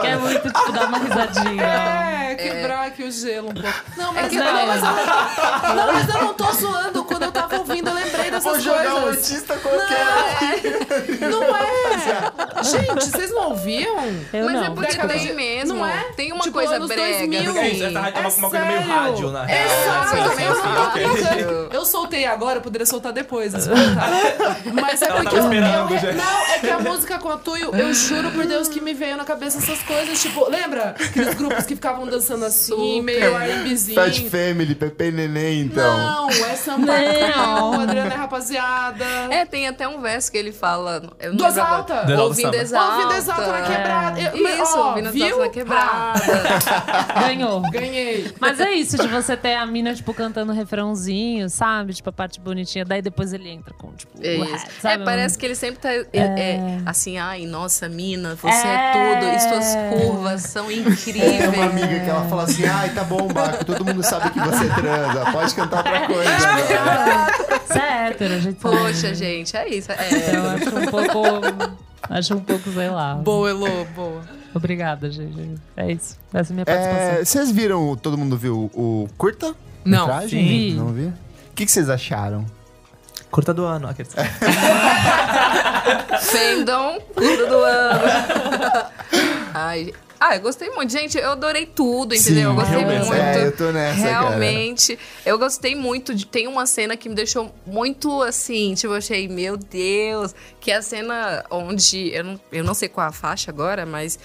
Quer muito, tipo, dar uma risadinha.
É, quebrar aqui o gelo um pouco. Não, mas,
que
não,
não.
mas, eu, não, mas eu não tô zoando. Quando eu tava ouvindo, eu lembrei dessas
Vou jogar um
coisas.
artista qualquer.
Não é. Gente, vocês não ouviam?
Eu
Mas
não.
é porque tem mesmo.
não é?
Tem uma
Tipo,
coisa
anos
brega.
2000.
É isso, essa rádio é uma, uma coisa meio
sério?
rádio, na real.
Exato,
É,
eu,
sim,
eu
sim,
não tô
ok.
brincando. Eu soltei agora, eu poderia soltar depois. comentário. Mas é
Ela
porque eu, eu-. Não, é que a música com a Tuyo, eu juro por Deus que me veio na cabeça essas coisas. Tipo, lembra? Aqueles grupos que ficavam dançando assim,
Super.
meio R&Bzinho.
Fat Family, Pepe e Neném, então.
Não, é Samba
Não.
Crew, Adriana é rapaziada.
É, tem até um verso que ele fala. Eu não
Do. Exalta.
Do Exalta
Ouvindo exalta.
Ouvindo exalta na quebrada. Eu- mas,
Isso,
ó,
ouvindo
viu?
exalta na quebrada.
Ganhou.
Ganhei.
Mas é isso, de você ter a mina, tipo, cantando refrãozinho, sabe? Tipo, a parte bonitinha. Daí depois ele entra com, tipo,
É
o
isso.
rap,
É,
sabe?
parece que ele sempre tá é, é, assim, ai, nossa, mina, você é,
É.
tudo, e suas curvas são
Tem
incríveis.
uma amiga que ela fala assim, ai, tá bom, Baco, todo mundo sabe que você transa, pode cantar outra coisa. agora."
Hétero, a gente
Poxa, gente, é isso. É.
Eu acho um pouco. Acho um pouco, sei lá.
Boa, Elô, boa.
Obrigada, gente. É isso. Essa é a minha participação.
É, vocês viram, todo mundo viu o curta?
Não.
Metragem?
Sim.
Não vi? O que, que vocês acharam?
Curta do ano. aqueles-
Fandom, tudo do ano. Ai, ah, eu gostei muito. Gente, eu adorei tudo, entendeu? eu gostei
realmente.
muito.
É, eu tô nessa, cara.
Realmente. Eu gostei muito. De, tem uma cena que me deixou muito assim, tipo, eu achei, meu Deus. Que é a cena onde. Eu não, eu não sei qual a faixa agora, mas.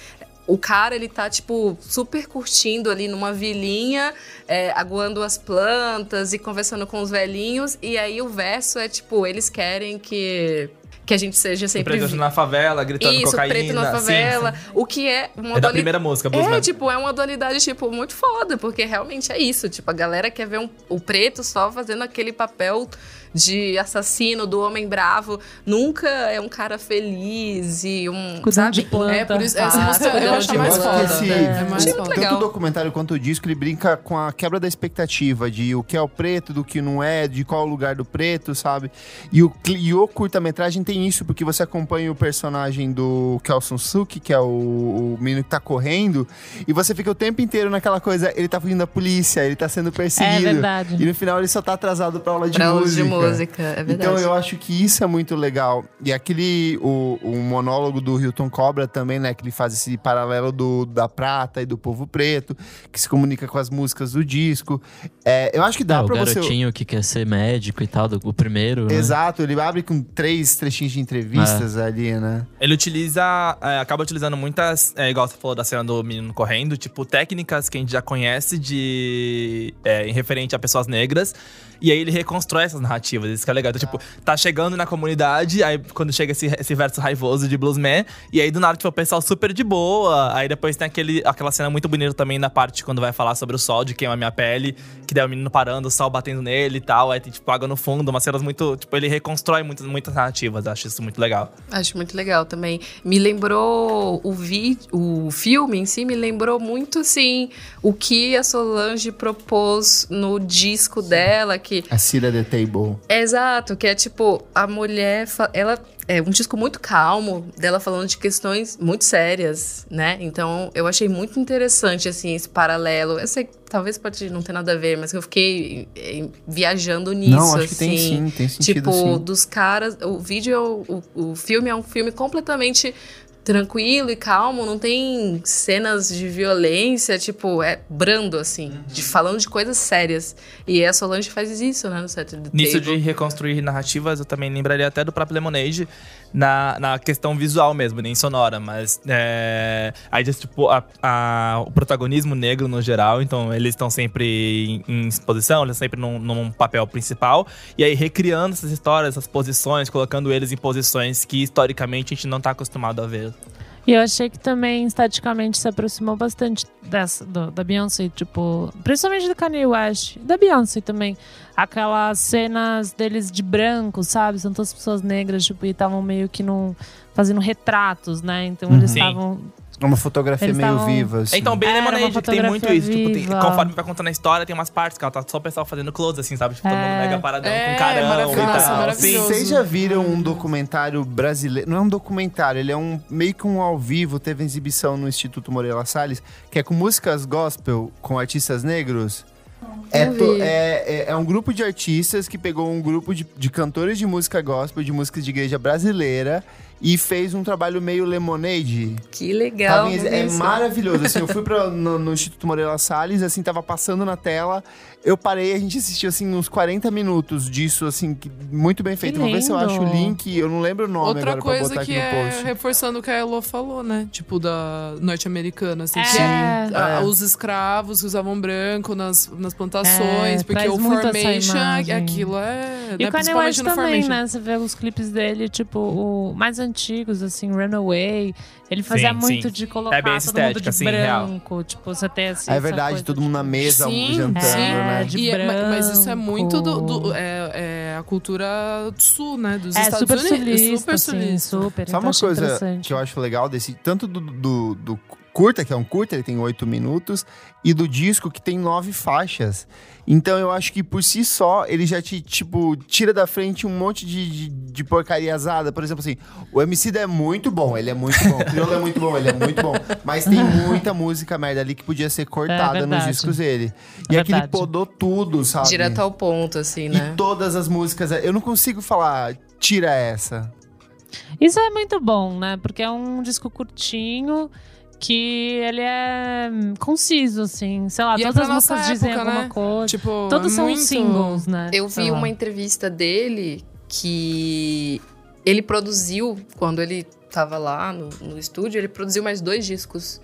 O cara, ele tá, tipo, super curtindo ali numa vilinha, é, aguando as plantas e conversando com os velhinhos. E aí o verso é, tipo, eles querem que, que a gente seja sempre...
Preto
vi-
na favela, gritando
Isso,
cocaína.
preto na
sim,
favela.
sim.
O que é uma
É da
duali-
primeira música,
É,
Bluesman.
tipo, é uma dualidade, tipo, muito foda, porque realmente é isso. Tipo, a galera quer ver um- o preto só fazendo aquele papel de assassino, do homem bravo. Nunca é um cara feliz e um.
Cuidando
sabe?
de planta.
É, por isso, essa
Ah,
música eu acho
de
mais foda.
Esse-
É mais
muito
Tanto
legal.
o documentário quanto o disco, ele brinca com a quebra da expectativa de o que é o preto, do que não é, de qual é o lugar do preto, sabe? E o, e o curta-metragem tem isso, porque você acompanha o personagem do Kelson Suk, que é o, o menino que tá correndo, e você fica o tempo inteiro naquela coisa, ele tá fugindo da polícia, ele tá sendo perseguido.
É verdade.
E no final ele só tá atrasado pra aula de
Pra aula
música.
de música, é verdade.
Então eu acho que isso é muito legal. E aquele, o, o monólogo do Hilton Cobra também, né? Que ele faz esse paralelo do, da prata e do povo preto, que se comunica com as músicas do disco. É, eu acho que dá
Ah, o
pra você.
garotinho que quer ser médico e tal, do, o primeiro. né?
Exato, ele abre com três trechinhos de entrevistas
É.
ali, né?
Ele utiliza, é, acaba utilizando muitas, é, igual você falou da cena do menino correndo, tipo, técnicas que a gente já conhece de é, em referente a pessoas negras. E aí ele reconstrói essas narrativas, isso que é legal. Então, tipo, tá chegando na comunidade, aí quando chega esse, esse verso raivoso de Bluesman, e aí do nada, tipo, o pessoal super de boa. Aí depois tem aquele, aquela cena muito bonita também na parte quando vai falar sobre o sol, de queima a minha pele, que daí o menino parando, o sol batendo nele e tal. Aí tem, tipo, água no fundo, umas cenas muito. Tipo, ele reconstrói muitas, muitas narrativas, acho isso muito legal.
Acho muito legal também. Me lembrou o vi, o filme em si me lembrou muito assim o que a Solange propôs no disco dela, que
A Cira the Table.
Exato, que é tipo a mulher, ela é um disco muito calmo dela falando de questões muito sérias, né? Então eu achei muito interessante assim esse paralelo. Eu sei que talvez pode não ter nada a ver, mas eu fiquei viajando nisso
Não, acho que
assim.
tem sim, tem sentido
Tipo,
sim.
dos caras. O vídeo, é o, o filme é um filme completamente tranquilo e calmo, não tem cenas de violência, tipo, é brando, assim, de falando de coisas sérias. E a Solange faz isso, né, no Saturday
Nisso
Table.
de reconstruir narrativas, eu também lembraria até do próprio Lemonade na, na questão visual mesmo, nem sonora, mas é, aí tipo, a- a- o protagonismo negro no geral, então eles estão sempre em, em exposição, eles estão sempre num, num papel principal, e aí recriando essas histórias, essas posições, colocando eles em posições que historicamente a gente não tá acostumado a ver.
E eu achei que também, esteticamente, se aproximou bastante dessa, do- da Beyoncé, tipo, principalmente do Kanye West, da Beyoncé também. Aquelas cenas deles de branco, sabe? São todas pessoas negras, tipo, e estavam meio que num, fazendo retratos, né? Então eles
Sim.
estavam.
Uma fotografia
Eles
meio
tavam-
viva, assim.
Então, bem
Era
que tem muito isso. Tipo, tem-
viva.
conforme vai contando a história, tem umas partes que ela tá só o pessoal fazendo close, assim, sabe? Tipo, todo mundo
É.
mega paradão
É,
com carão e
maravilhoso,
tal.
maravilhoso.
Vocês já viram um documentário brasileiro? Não é um documentário, ele é um meio que um ao vivo. Teve exibição no Instituto Moreira Salles, que é com músicas gospel com artistas negros. É, to-
vi.
é, é- é um grupo de artistas que pegou um grupo de, de cantores de música gospel, de músicas de igreja brasileira, e fez um trabalho meio lemonade.
Que legal.
Tava é
isso.
maravilhoso. Assim, eu fui pra, no, no Instituto Moreira Salles, assim, tava passando na tela. Eu parei, a gente assistiu, assim, uns 40 minutos disso, assim, que- muito bem feito. Vou ver se eu acho o link. Eu não lembro o nome
Outra
agora pra
coisa
botar
que
aqui no
é
post.
reforçando o que a Elo falou, né? Tipo, da norte-americana, assim.
É.
que é,
Sim,
a-
é.
os escravos que usavam branco nas, nas plantações,
É,
porque o formation, aquilo é.
E
né,
o Kanye West também,
formation.
né? Você vê os clipes dele, tipo, o mais antigos, assim, Runaway. Ele fazia
Sim,
muito
sim.
de colocar
É
todo mundo
estética,
de
assim, real.
branco. Tipo, você tem assim.
É verdade, todo mundo na mesa,
Sim,
jantando,
sim.
né?
de
E é- ma- mas isso é muito do,
branco.
do- é, é a cultura do sul, né? Dos
É
Estados
super
Unidos.
sulista,
super
assim,
sulista.
super.
Sabe
então
uma coisa que eu acho legal desse, tanto do, do, do curta, que é um curta, ele tem oito minutos, e do disco, que tem nove faixas. Então eu acho que por si só, ele já te, tipo, tira da frente um monte de, de, de porcariazada. Por exemplo, assim, o MC é muito bom, ele é muito bom. O Criolo é muito bom, ele é muito bom. Mas tem muita música merda ali que podia ser cortada nos
verdade.
discos dele. E
É
aqui ele
verdade.
podou tudo, sabe?
Direto ao ponto, assim, né?
E todas as músicas. Eu não consigo falar, tira essa.
Isso é muito bom, né? Porque é um disco curtinho que ele é conciso, assim. Sei lá,
E é
todas as
pra nossa
músicas dizem
época,
alguma
né?
coisa.
Tipo,
Todos
é
são
muito...
singles, né?
Eu vi uma entrevista dele que ele produziu, quando ele tava lá no, no estúdio, ele produziu mais dois discos.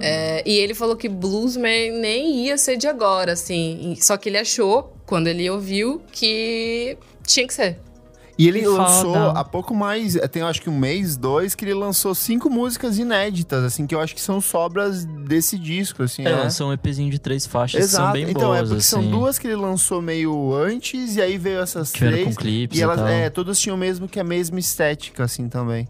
É, e ele falou que Bluesman nem ia ser de agora, assim. Só que ele achou, quando ele ouviu, que tinha que ser.
E ele
Que
lançou
foda.
há pouco mais, tem acho que um mês, dois, que ele lançou cinco músicas inéditas, assim, que eu acho que são sobras desse disco, assim,
É,
né?
lançou um EPzinho de três faixas que são
Exato,
bem
então é
boas,
porque são
assim.
duas que ele lançou meio antes, e aí veio essas
Que
três.
com clipes
E
e,
elas,
tal.
é, todas tinham mesmo que a mesma estética, assim, também.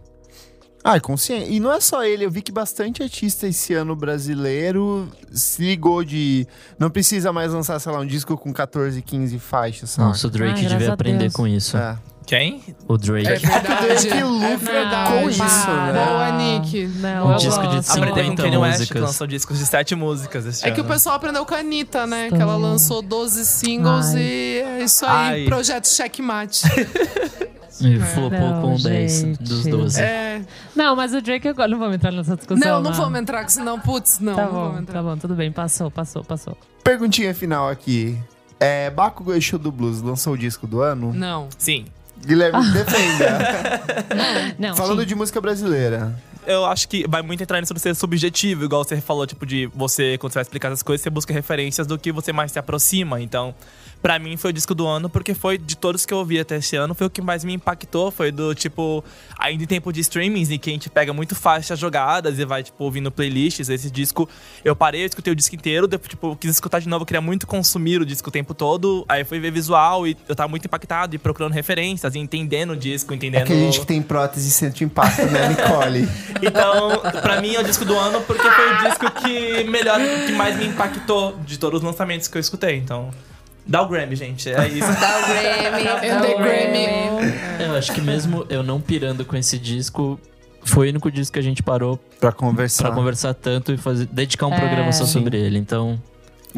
Ah, é consciente. E não é só ele, eu vi que bastante artista esse ano brasileiro se ligou de. Não precisa mais lançar, sei lá, um disco com 14, 15 faixas, sabe?
Nossa, o Drake
Ai, graças
devia aprender
Deus.
com isso.
É.
Quem?
O Drake.
É verdade.
que lucra
é verdade.
com isso, né?
Boa, Nick.
Não,
Um
eu
disco de
gosto.
cinquenta
Aprendeu com Kanye West, que
músicas.
lançou discos de sete músicas esse
É que o
ano.
pessoal aprendeu com a Anitta, né? Que ela lançou 12 singles
Ai.
e é isso aí,
Ai.
projeto checkmate.
E flopou
Não,
com 10
gente.
dos 12.
é.
Não, mas o Drake agora não vamos entrar nessa discussão.
Não, não vamos entrar, que senão, putz, não.
Tá
não vamos
bom,
entrar.
tá bom, tudo bem, passou, passou, passou.
Perguntinha final aqui. É, Bakugo Exu do Blues lançou o disco do ano?
Não.
Sim.
Guilherme, defenda.
Não,
Falando
sim.
de música brasileira.
Eu acho que vai muito entrar nisso de ser subjetivo, igual você falou, tipo, de você, quando você vai explicar essas coisas, você busca referências do que você mais se aproxima. Então, pra mim foi o disco do ano, porque foi de todos que eu ouvi até esse ano, foi o que mais me impactou. Foi do tipo, ainda em tempo de streamings, em que a gente pega muito faixas jogadas e vai, tipo, ouvindo playlists. Esse disco, eu parei, eu escutei o disco inteiro, depois, tipo, quis escutar de novo, queria muito consumir o disco o tempo todo. Aí fui ver visual e eu tava muito impactado e procurando referências, e entendendo o disco,
É
entendendo.
que a gente que tem prótese sente impacto, né, Nicole?
Então, pra mim é o disco do ano porque foi o disco que melhor, que mais me impactou de todos os lançamentos que eu escutei. Então, dá o Grammy, gente. É isso.
Dá o Grammy. Dá
the
o
Grammy.
Eu acho que mesmo eu não pirando com esse disco, foi o único disco que a gente parou
Pra conversar.
pra conversar tanto e fazer, dedicar um
É.
programa só
Sim.
sobre ele. Então,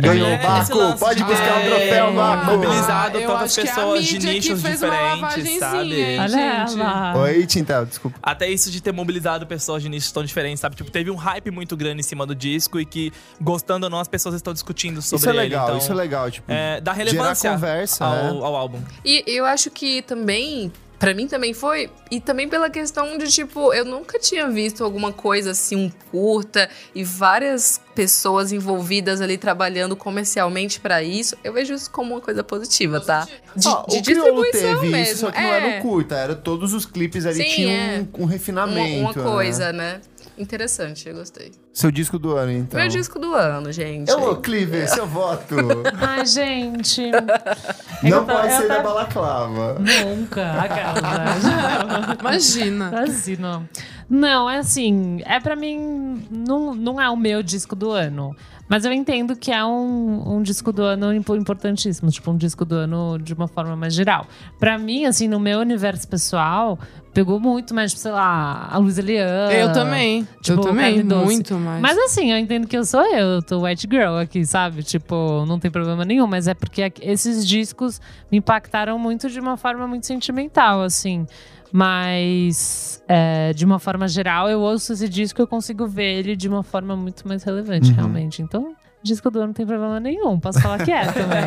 Ganhou,
É,
Baco.
esse lance
Pode
de
buscar um
ter
troféu, Baco.
Mobilizado
Eu
tantas
acho que é a
pessoas de nichos diferentes, sabe?
Olha.
Oi, Tintel, desculpa.
Até isso de ter mobilizado pessoas de nichos tão diferentes, sabe? Tipo, teve um hype muito grande em cima do disco e que, gostando ou não, as pessoas estão discutindo sobre
Isso é
ele.
legal,
então,
isso é legal. Tipo,
é, dá
gerar
relevância
conversa,
ao,
né?
ao álbum.
E eu acho que também, pra mim também foi, e também pela questão de tipo, eu nunca tinha visto alguma coisa assim, um curta e várias pessoas envolvidas ali trabalhando comercialmente pra isso. Eu vejo isso como uma coisa positiva, tá? De,
Ó,
de distribuição
teve
mesmo.
isso, só que não
é,
era o curta, era todos os clipes ali
Sim,
tinham
é.
um, um
uma,
refinamento.
uma
né?
coisa, né? Interessante, eu gostei.
Seu disco do ano, então.
Meu disco do ano, gente.
Ô, Cliver, seu voto.
Ai, gente.
não pode ser da balaclava.
Nunca. Aquela.
Imagina.
Assim, não. Não, é assim, é pra mim, não, não é o meu disco do ano. Mas eu entendo que é um, um disco do ano impo- importantíssimo, tipo, um disco do ano de uma forma mais geral. Pra mim, assim, no meu universo pessoal, pegou muito mais, tipo, sei lá, a Luísa Liana.
Eu também.
tipo,
eu também, muito mais.
Mas assim, eu entendo que eu sou eu, eu tô white girl aqui, sabe? Tipo, não tem problema nenhum, mas é porque esses discos me impactaram muito de uma forma muito sentimental, assim. Mas, é, de uma forma geral, eu ouço esse disco e eu consigo ver ele de uma forma muito mais relevante,
Uhum.
realmente. Então, disco do ano não tem problema nenhum. Posso falar que é também.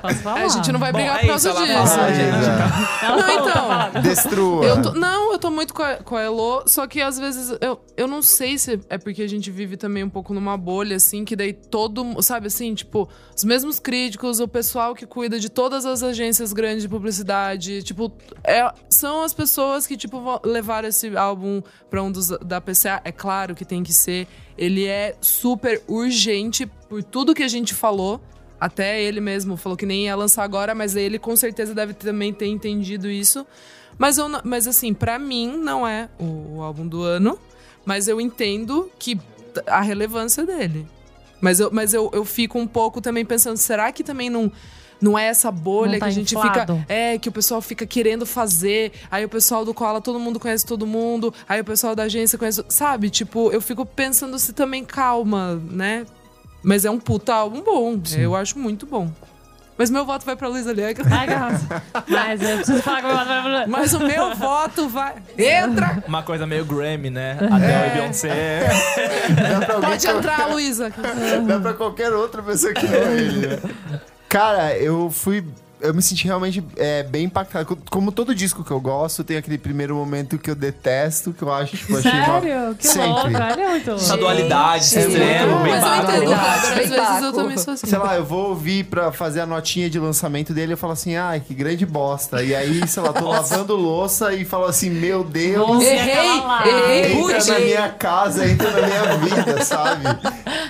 Posso falar.
É, a gente não vai
Bom,
brigar
é
por causa disso.
fala,
Ai,
gente.
Ela
Não, então.
tá falando.
Destrua.
Eu tô- não, eu tô muito com a, com a Elo, só que às vezes eu, eu não sei se é porque a gente vive também um pouco numa bolha, assim, que daí todo. Sabe assim, tipo, os mesmos críticos, o pessoal que cuida de todas as agências grandes de publicidade, tipo, é- são as pessoas que, tipo, vão levar esse álbum pra um dos da PCA. É claro que tem que ser. Ele é super urgente por tudo que a gente falou. Até ele mesmo falou que nem ia lançar agora, mas ele com certeza deve também ter entendido isso. Mas, eu, mas assim, pra mim não é o, o álbum do ano, mas eu entendo que a relevância dele. Mas eu, mas eu, eu fico um pouco também pensando, será que também não, não é essa bolha
tá
que a gente
inflado?
fica. É, que o pessoal fica querendo fazer. Aí o pessoal do Koala, todo mundo conhece todo mundo. Aí o pessoal da agência conhece. Sabe? Tipo, eu fico pensando se também calma, né? Mas é um puta álbum bom. Eu acho muito bom. Mas meu voto vai pra Luísa Liega.
Ai. Mas eu preciso falar que eu vou
Mas o meu voto vai. Entra!
Uma coisa meio Grammy, né? Adele e Beyoncé.
Pra
Pode entrar, Luísa.
Dá pra qualquer outra pessoa que não ele. né? Cara, eu fui. Eu me senti realmente é, bem impactado. Co- Como todo disco que eu gosto, tem aquele primeiro momento que eu detesto, que eu acho, tipo, achei uma-
Sério? Que
Sempre.
louco, olha muito louco.
Essa dualidade, esse
É
extremo,
muito
bem
Robert. Às vezes eu
baco.
também sou assim.
Sei lá, eu vou ouvir pra fazer a notinha de lançamento dele e eu falo assim, ai, que grande bosta. E aí, sei lá, tô lavando louça e falo assim, meu Deus,
Você
Errei, errei.
entra na minha casa, entra na minha vida, sabe?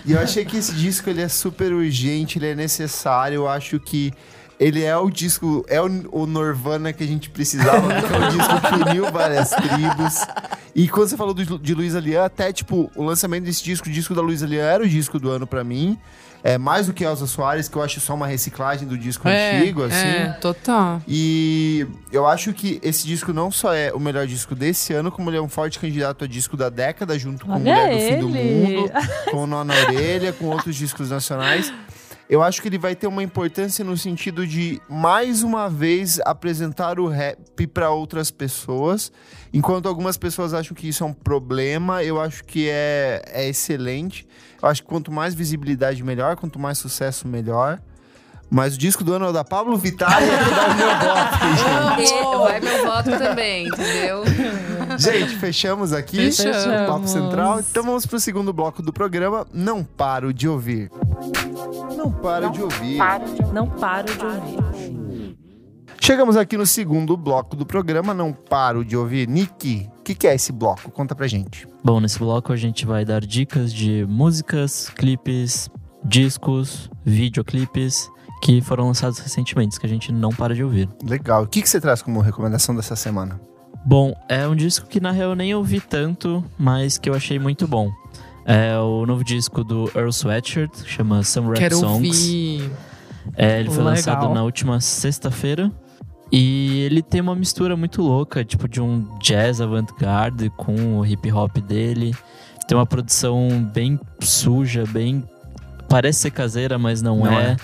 E eu achei que esse disco ele é super urgente, ele é necessário. Eu acho que ele é o disco, é o, o Nirvana que a gente precisava, porque é um disco que uniu várias tribos. E quando você falou do- de Luísa Lian, até tipo, o lançamento desse disco, o disco da Luísa Lian era o disco do ano pra mim. É mais do que Elza Soares, que eu acho só uma reciclagem do disco antigo, assim.
É, total.
E eu acho que esse disco não só é o melhor disco desse ano, como ele é um forte candidato a disco da década, junto com
Olha
Mulher do Fim do
ele.
Mundo, com Nó na Orelha, com outros discos nacionais. Eu acho que ele vai ter uma importância no sentido de, mais uma vez, apresentar o rap para outras pessoas. Enquanto algumas pessoas acham que isso é um problema, eu acho que é, é excelente. Eu acho que quanto mais visibilidade, melhor. Quanto mais sucesso, melhor. Mas o disco do ano é o da Pablo Vittar e eu vou dar o meu voto, gente.
Vai meu voto também, entendeu?
Gente, fechamos aqui
Fechamos.
o Papo Central. Então vamos pro segundo bloco do programa. Não paro de ouvir. Não paro de ouvir.
Não paro de ouvir.
Chegamos aqui no segundo bloco do programa. Não paro de ouvir. Niki, o que, que é esse bloco? Conta pra gente.
Bom, nesse bloco a gente vai dar dicas de músicas, clipes, discos, videoclipes que foram lançados recentemente, que a gente não para de ouvir.
Legal. O que, que você traz como recomendação dessa semana?
Bom, é um disco que na real eu nem ouvi tanto, mas que eu achei muito bom. É o novo disco do Earl Sweatshirt, chama Some Rap
Quero
Songs.
ouvir.
É, ele foi
Legal.
lançado na última sexta-feira. E ele tem uma mistura muito louca, tipo de um jazz avant-garde com o hip hop dele. Tem uma produção bem suja, bem parece ser caseira, mas não,
Não
é. É,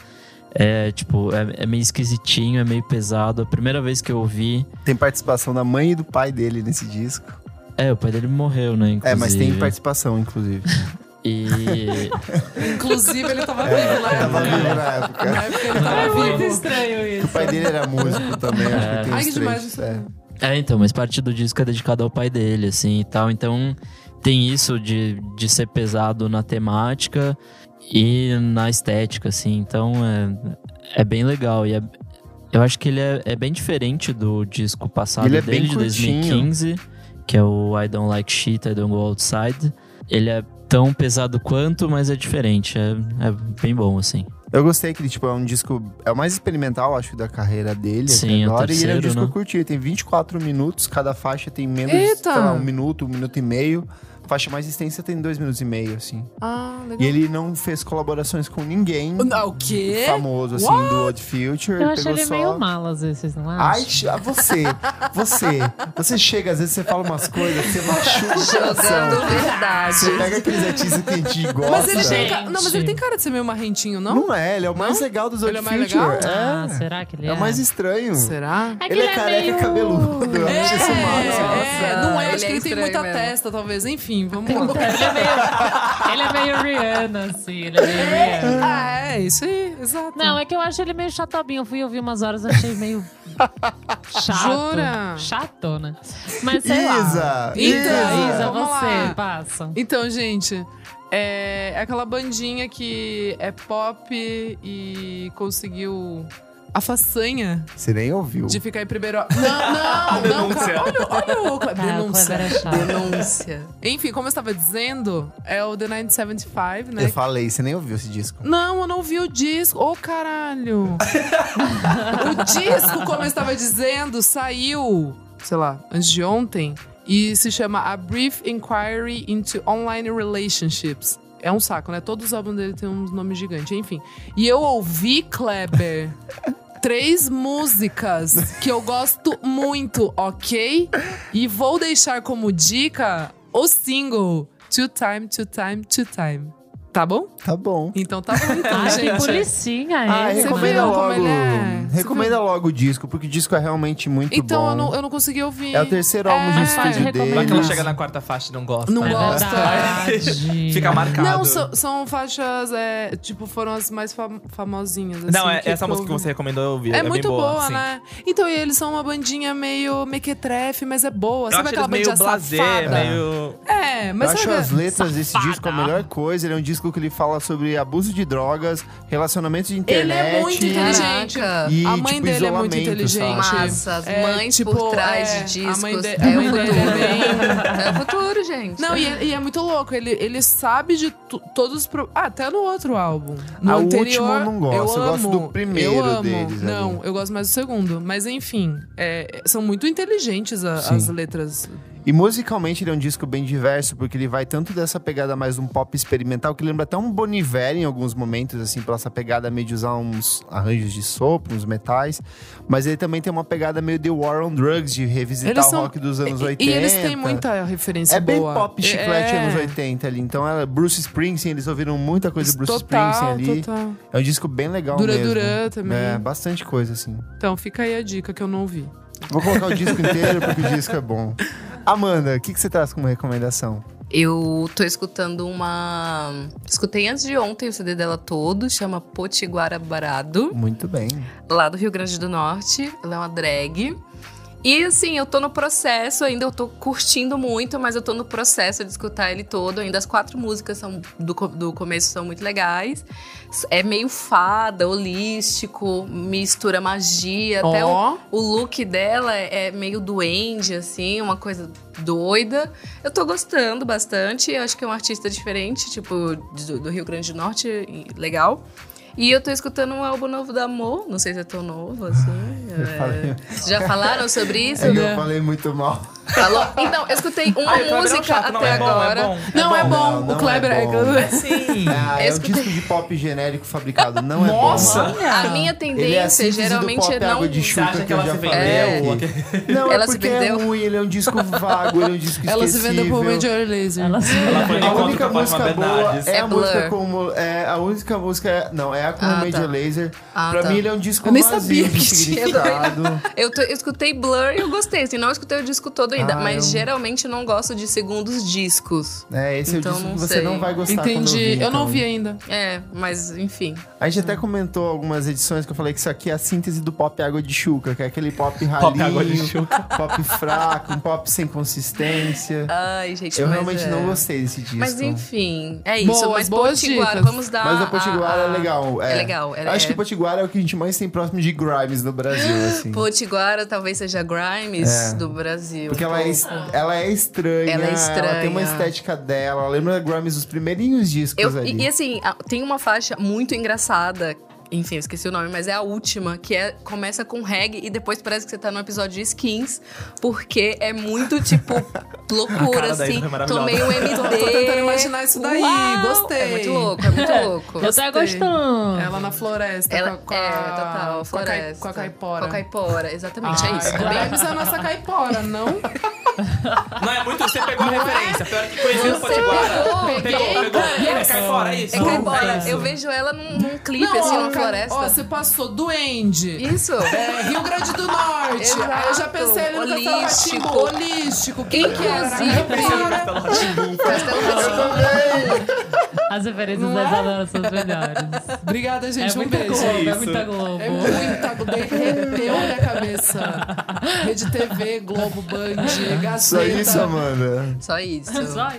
tipo, é, é meio esquisitinho, é meio pesado. A primeira vez que eu ouvi.
Tem participação da mãe e do pai dele nesse disco.
É, o pai dele morreu, né? Inclusive.
É, mas tem participação, inclusive.
E.
Inclusive, ele tava vivo na
Tava
época.
vivo na época.
Na época ele tava vivo.
estranho
O
isso.
pai dele era músico também, acho que tem
Ai, que demais.
É.
É, então, mas parte do disco é dedicado ao pai dele, assim e tal. Então tem isso de, de ser pesado na temática e na estética, assim. Então é, é bem legal. E é- eu acho que ele é, é bem diferente do disco passado
Ele é
dele,
bem
de
curtinho.
2015, que é o I Don't Like Shit, I Don't Go Outside. Ele é tão pesado quanto, mas é diferente. É, é bem bom, assim.
Eu gostei que ele, tipo, é um disco... É o mais experimental, acho, da carreira dele
Sim, o
agora. e ele é um
terceiro,
disco
né?
curtinho. Ele tem 24 minutos. Cada faixa tem menos,
Eita!
sei lá, um minuto, um minuto e meio. Faixa mais extensa tem dois minutos e meio, assim.
Ah, legal.
E ele não fez colaborações com ninguém
Não, o quê?
famoso, assim, do Odd Future.
Eu
ele
acho
pegou
ele
só...
meio mal às vezes, não
Ai,
acha?
ch- você, você, você chega, às vezes você fala umas coisas, você machuca o coração.
verdade.
Você pega aqueles artistas que a gente gosta.
Mas ele tem. Ca- Não, mas ele tem cara de ser meio marrentinho, não?
Não é, ele é o mais
Não?
legal dos
Ele
Odd
é mais
Future.
legal?
Ah,
É,
será que ele é?
é o mais estranho.
Será?
É que
Ele é careca e
meio-
cabeludo. Eu
É,
acho isso massa.
é, não é,
Ele
acho que
é
ele tem muita
mesmo.
testa, talvez. Enfim, vamos
Ele
lá.
é meio, ele é meio Rihanna, assim. Ele é meio Rihanna.
Ah, é, isso aí, exato.
Não, é que eu acho ele meio chatobinho. Eu fui ouvir umas horas, achei meio chato.
Jura?
Chato, né? Mas sei
Isa,
lá.
Então,
Isa,
Isa, vamos
você,
lá.
passa.
Então, gente, é é aquela bandinha que é pop e conseguiu a façanha
Você nem ouviu.
de ficar em primeiro. Não, não, não, cara. Olha, olha o.
O
Denúncia.
É.
Denúncia.
Enfim, como eu estava dizendo, é o The 975, né?
Eu falei, você nem ouviu esse disco.
Não, eu não vi o disco. Ô, caralho! o disco, como eu estava dizendo, saiu, sei lá, antes de ontem. E se chama A Brief Inquiry into Online Relationships. É um saco, né? Todos os álbuns dele têm uns nomes gigantes, enfim. E eu ouvi, Kleber, três músicas que eu gosto muito, ok? E vou deixar como dica o single Two Time, Two Time, Two Time. Tá bom?
Tá bom.
Então tá bom, então,
Ai, que
gente.
policinha
Ah,
esse.
recomenda logo.
é?
Recomenda logo o disco, porque o disco é realmente muito
Então
bom.
eu não, eu não consegui ouvir.
É o terceiro álbum de
É,
estúdio
recomendo.
dele.
Vai que ela chega na quarta faixa e não gosta.
Não
né?
gosta.
Fica marcado.
Não, são, são faixas, é, tipo, foram as mais fam- famosinhas. Assim,
Não, é,
que
essa música que você recomendou eu ouvi.
É,
bem
muito boa,
sim.
né? Então, e eles são uma bandinha meio mequetrefe, mas é boa.
Eu
Sabe
acho
aquela bandinha
blasé,
safada?
meio...
É, mas
eu acho as letras desse disco a melhor coisa. Ele é um disco que ele fala sobre abuso de drogas, relacionamentos de
Ele
internet.
é muito inteligente.
Caraca.
E,
a mãe
tipo,
dele é muito inteligente.
Massa, as mães por trás de discos.
A mãe, de-
É
a mãe
o
dele
futuro.
é bem...
É o futuro, gente.
Não, e é, e é muito louco. Ele, ele sabe de todos os. Pro... Ah, até no outro álbum. No
Ah, o
anterior,
último eu não gosto, eu gosto
amo,
do primeiro
eu amo.
deles ali.
Não, eu gosto mais do segundo. Mas enfim, é, são muito inteligentes a- as letras.
E musicalmente ele é um disco bem diverso, porque ele vai tanto dessa pegada mais um pop experimental, que lembra até um Bon Iver em alguns momentos, assim, pela essa pegada meio de usar uns arranjos de sopro, uns metais. Mas ele também tem uma pegada meio The War on Drugs, de revisitar
Eles
o
são-
rock dos anos
E-
80.
E eles têm muita referência
É bem
boa.
pop chiclete
é.
anos 80 ali. Então, é Bruce Springsteen, eles ouviram muita coisa do Bruce
total,
Springsteen ali.
Total.
É um disco bem legal
Dura
mesmo.
Dura também.
É, bastante coisa, assim.
Então fica aí a dica que eu não ouvi.
Vou colocar o disco inteiro, porque o disco é bom. Amanda, o que, que você traz como recomendação?
Eu tô escutando uma. Escutei antes de ontem o CD dela todo, chama Potiguara Barado,
Muito bem.
lá do Rio Grande do Norte. Ela é uma drag. E assim, eu tô no processo ainda, eu tô curtindo muito, mas eu tô no processo de escutar ele todo. Ainda as quatro músicas são, do, do começo são muito legais. É meio fada, holístico, mistura magia. Até o, o look dela é meio duende, assim, uma coisa doida. Eu tô gostando bastante. Eu acho que é um artista diferente, tipo, do, do Rio Grande do Norte, legal. E eu tô escutando um álbum novo da Amor, não sei se é tão novo, assim. é.
falei-
Já falaram sobre isso?
É que eu falei muito mal.
Falou? Então, eu escutei uma
Ai, é um
música
chato,
até
é bom, é
agora.
bom.
Não, é bom.
Não, não
o Kleber
é
é.
bom.
Sim.
Ah, é
Eu
um
escutei-
disco de pop genérico fabricado, não é
Nossa!
bom.
A minha
é
tendência
síntese do
geralmente
pop
é não.
água de
Você
chuca
acha que
que eu
ela
já
se
falei
vendeu?
aqui. Não,
Ela
é
se
porque
vendeu?
é ruim, ele é um disco vago, ele é um disco
Ela se vendeu
esquecível.
Major Laser.
Ela se
Ela foi de
A única música boa é,
É
a música como. É, a única música é. Não, é a com o
Ah,
Major
tá.
Laser.
Ah,
pra
tá.
mim ele é um disco
Eu nem
vazio
sabia que tinha.
Eu, tô- eu escutei Blur e eu gostei. Assim, não escutei o disco todo ainda,
Ah,
mas
eu-
geralmente não gosto de segundos discos.
É, esse
Então,
é o disco
não
que você
sei.
não vai gostar
Entendi.
ouvir,
Eu não
então.
vi ainda.
É, mas enfim.
A gente até comentou algumas edições que eu falei que isso aqui é a síntese do pop água de chuca, que é aquele pop ralinho,
Pop água de chuca.
pop fraco, um pop sem consistência.
Ai, gente,
Eu
mas
realmente
é.
não gostei desse disco.
Mas enfim, é isso.
Boas,
mas
boas
Potiguara,
dicas.
vamos dar.
Mas o
a-
Potiguara
a-
é legal. É,
É legal. é-
Acho
é-
que o Potiguara é o que a gente mais tem próximo de Grimes no Brasil, assim.
Potiguara talvez seja Grimes
É.
do Brasil.
Porque ela é, ela é estranha.
Ela é estranha.
tem uma estética dela. Ela lembra Grimes dos primeirinhos discos
Eu-
ali.
e, e assim, tem uma faixa muito engraçada. Enfim, eu esqueci o nome, mas é a última, que é começa com reggae e depois parece que você tá no episódio de skins, porque é muito, tipo, loucura,
cara da
assim.
É.
Tomei um MD.
Tô, tô tentando imaginar isso daí.
Uau!
Gostei.
É muito louco, é muito louco.
Eu tô gostando.
Ela na floresta.
Ela,
com a,
é, total,
com a, cai-
floresta.
com a caipora.
Com a caipora, exatamente, é
Ah,
isso.
Grimes é a nossa caipora, não?
Não, é muito. Você pegou a referência. Pior que conhecendo o Potiguara.
pegou,
Pegou, pegou. É, cai fora, é isso.
É caipora.
isso.
Eu vejo ela num, num clipe,
não,
assim,
ca-
floresta.
Ó, você passou duende.
Isso.
É, Rio Grande do Norte.
Exato.
Aí eu já pensei ali no Castelo
Holístico.
Holístico. Quem que era?
Inclusive-. Castelo Rá-Tim-Bum.
As referências
Não
da
é?
Isadora são as melhores.
Obrigada, gente.
É
um
muita
beijo.
Globo, é muita Globo.
É muita Globo. Derreteu minha cabeça. Rede TV, Globo, Band, Gazeta.
Só isso, Amanda.
Só isso.
Só isso.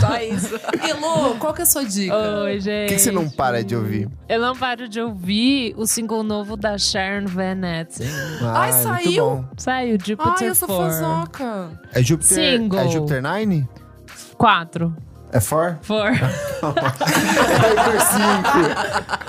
Só isso.
Elô, qual que é a sua dica?
Oi,
O
gente.
que, que você não para de ouvir?
Eu não paro de ouvir o single novo da Sharon Van Etten.
Ai,
Ah, é muito
saiu?
Saiu, Jupiter
Ai, eu sou
4.
fãzoca.
É
Single.
é Júpiter 9?
4.
É 4?
4.
É por 5.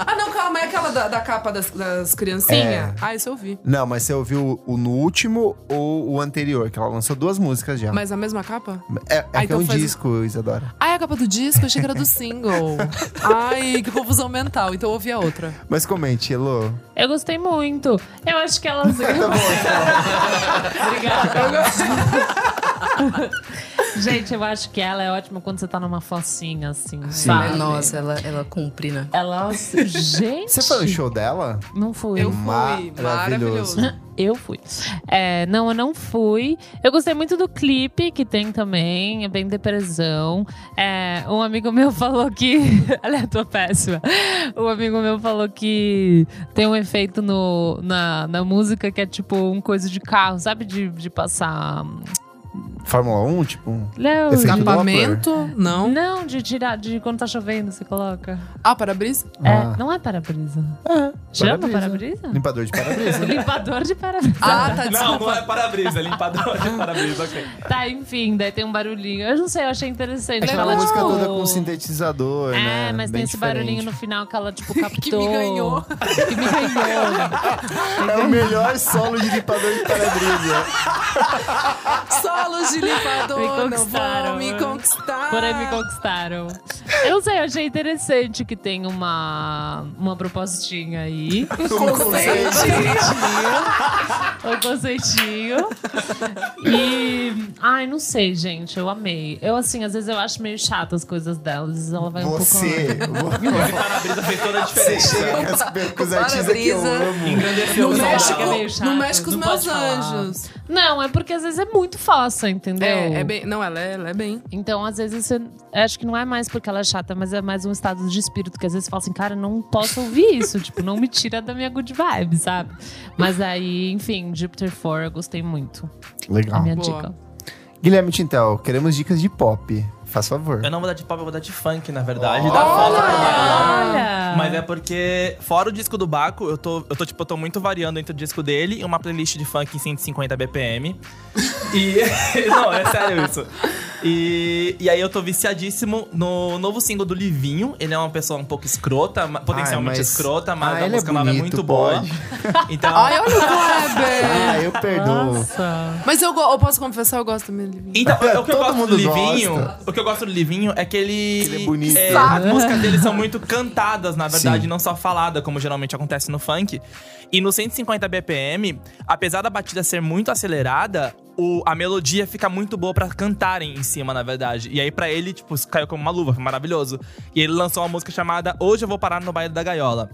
Ah, não, calma. É aquela da, da capa das, das criancinhas?
É.
Ah, isso eu vi.
Não, mas você ouviu o no último ou o anterior? Que ela lançou duas músicas já.
Mas a mesma capa?
É, é
Ah,
que é
então
um
faz-
disco, Isadora.
Ah, é a capa do disco? Eu achei que era do single. Ai, que confusão mental. Então eu ouvi a outra.
Mas comente, Elô.
Eu gostei muito. Eu acho que elas.
Tá bom,
Obrigada. Gente, eu acho que ela é ótima quando você tá numa focinha, assim, sabe?
Nossa, ela, ela cumpre, né?
Ela. Gente.
Você foi no show dela?
Não fui.
Eu fui.
Maravilhoso.
Maravilhoso.
Eu fui. É, não, eu não fui. Eu gostei muito do clipe que tem também, é bem depressão. É, um amigo meu falou que. Aliás, tô péssima. Um amigo meu falou que tem um efeito no, na, na música que é tipo um coisa de carro, sabe? De, de passar.
Fórmula 1, tipo.
Não,
Escapamento? Não.
não, de tirar, de quando tá chovendo, você coloca.
Ah, para-brisa?
Ah.
É, não é para-brisa.
É,
Chama
para-brisa.
para-brisa?
Limpador de para-brisa.
Limpador de para-brisa.
Ah, tá,
Não,
desculpa.
não é para-brisa, é limpador de para-brisa, ok.
Tá, enfim, daí tem um barulhinho. Eu não sei, eu achei interessante.
É a
Ela,
música
tipo,
toda com sintetizador, né?
É, mas
Bem
tem esse
diferente.
barulhinho no final que ela, tipo, captou.
Que me ganhou.
Que me ganhou.
É o melhor solo de limpador de para-brisa.
Solos de limpador
Me conquistaram,
vão me
né?
conquistar.
Porém, me conquistaram. Eu não sei, eu achei interessante que tem uma, uma propostinha aí.
Um conceito.
um conceitinho. E. Ai, não sei, gente. Eu amei. Eu, assim, às vezes eu acho meio chato as coisas dela. Às vezes ela vai um
Você.
pouco.
Esse para-brisa fez toda a
Você
diferença.
chega com, os artistas que eu amo.
Engrandeceu
Não
o
mexe,
é meio
com,
chato,
não mexe com os meus anjos.
Não, é porque às vezes é muito fossa, entendeu?
É, é bem. Não, ela é, ela é bem.
Então, às vezes, você, acho que não é mais porque ela é chata, mas é mais um estado de espírito, que às vezes você fala assim, cara, não posso ouvir isso, tipo, não me tira da minha good vibe, sabe? Mas aí, enfim, Jupiter 4 eu gostei muito. É a
Legal.
minha
Boa.
dica.
Guilherme Tintel, queremos dicas de pop. Faz favor.
Eu não vou dar de pop, eu vou dar de funk, na verdade.
Oh.
Da foto pra ela.
Olha!
Mas é porque, fora o disco do Baco, eu tô, eu tô, tipo, eu tô muito variando entre o disco dele e uma playlist de funk em 150 BPM. e. não, é sério isso. E, e aí eu tô viciadíssimo no novo single do Livinho. Ele é uma pessoa um pouco escrota, potencialmente
mas-
escrota, mas
Ah,
a
ele é
música nova é
bonito,
muito
pode.
boa. Então.
Ai, olha o Kleber!
Ah, eu perdoo.
Nossa.
Mas eu, go- eu posso confessar, eu gosto também dele.
Então, o que eu
Todo
gosto
mundo
do Livinho,
gosta.
o que eu gosto do Livinho é que ele,
Ele é bonito.
é, as músicas dele são muito cantadas, na verdade,
Sim.
não só faladas, como geralmente acontece no funk. E no 150 BPM, apesar da batida ser muito acelerada, o- a melodia fica muito boa pra cantarem em cima, na verdade. E aí pra ele, tipo, caiu como uma luva, foi maravilhoso. E ele lançou uma música chamada Hoje Eu Vou Parar no Baile da Gaiola.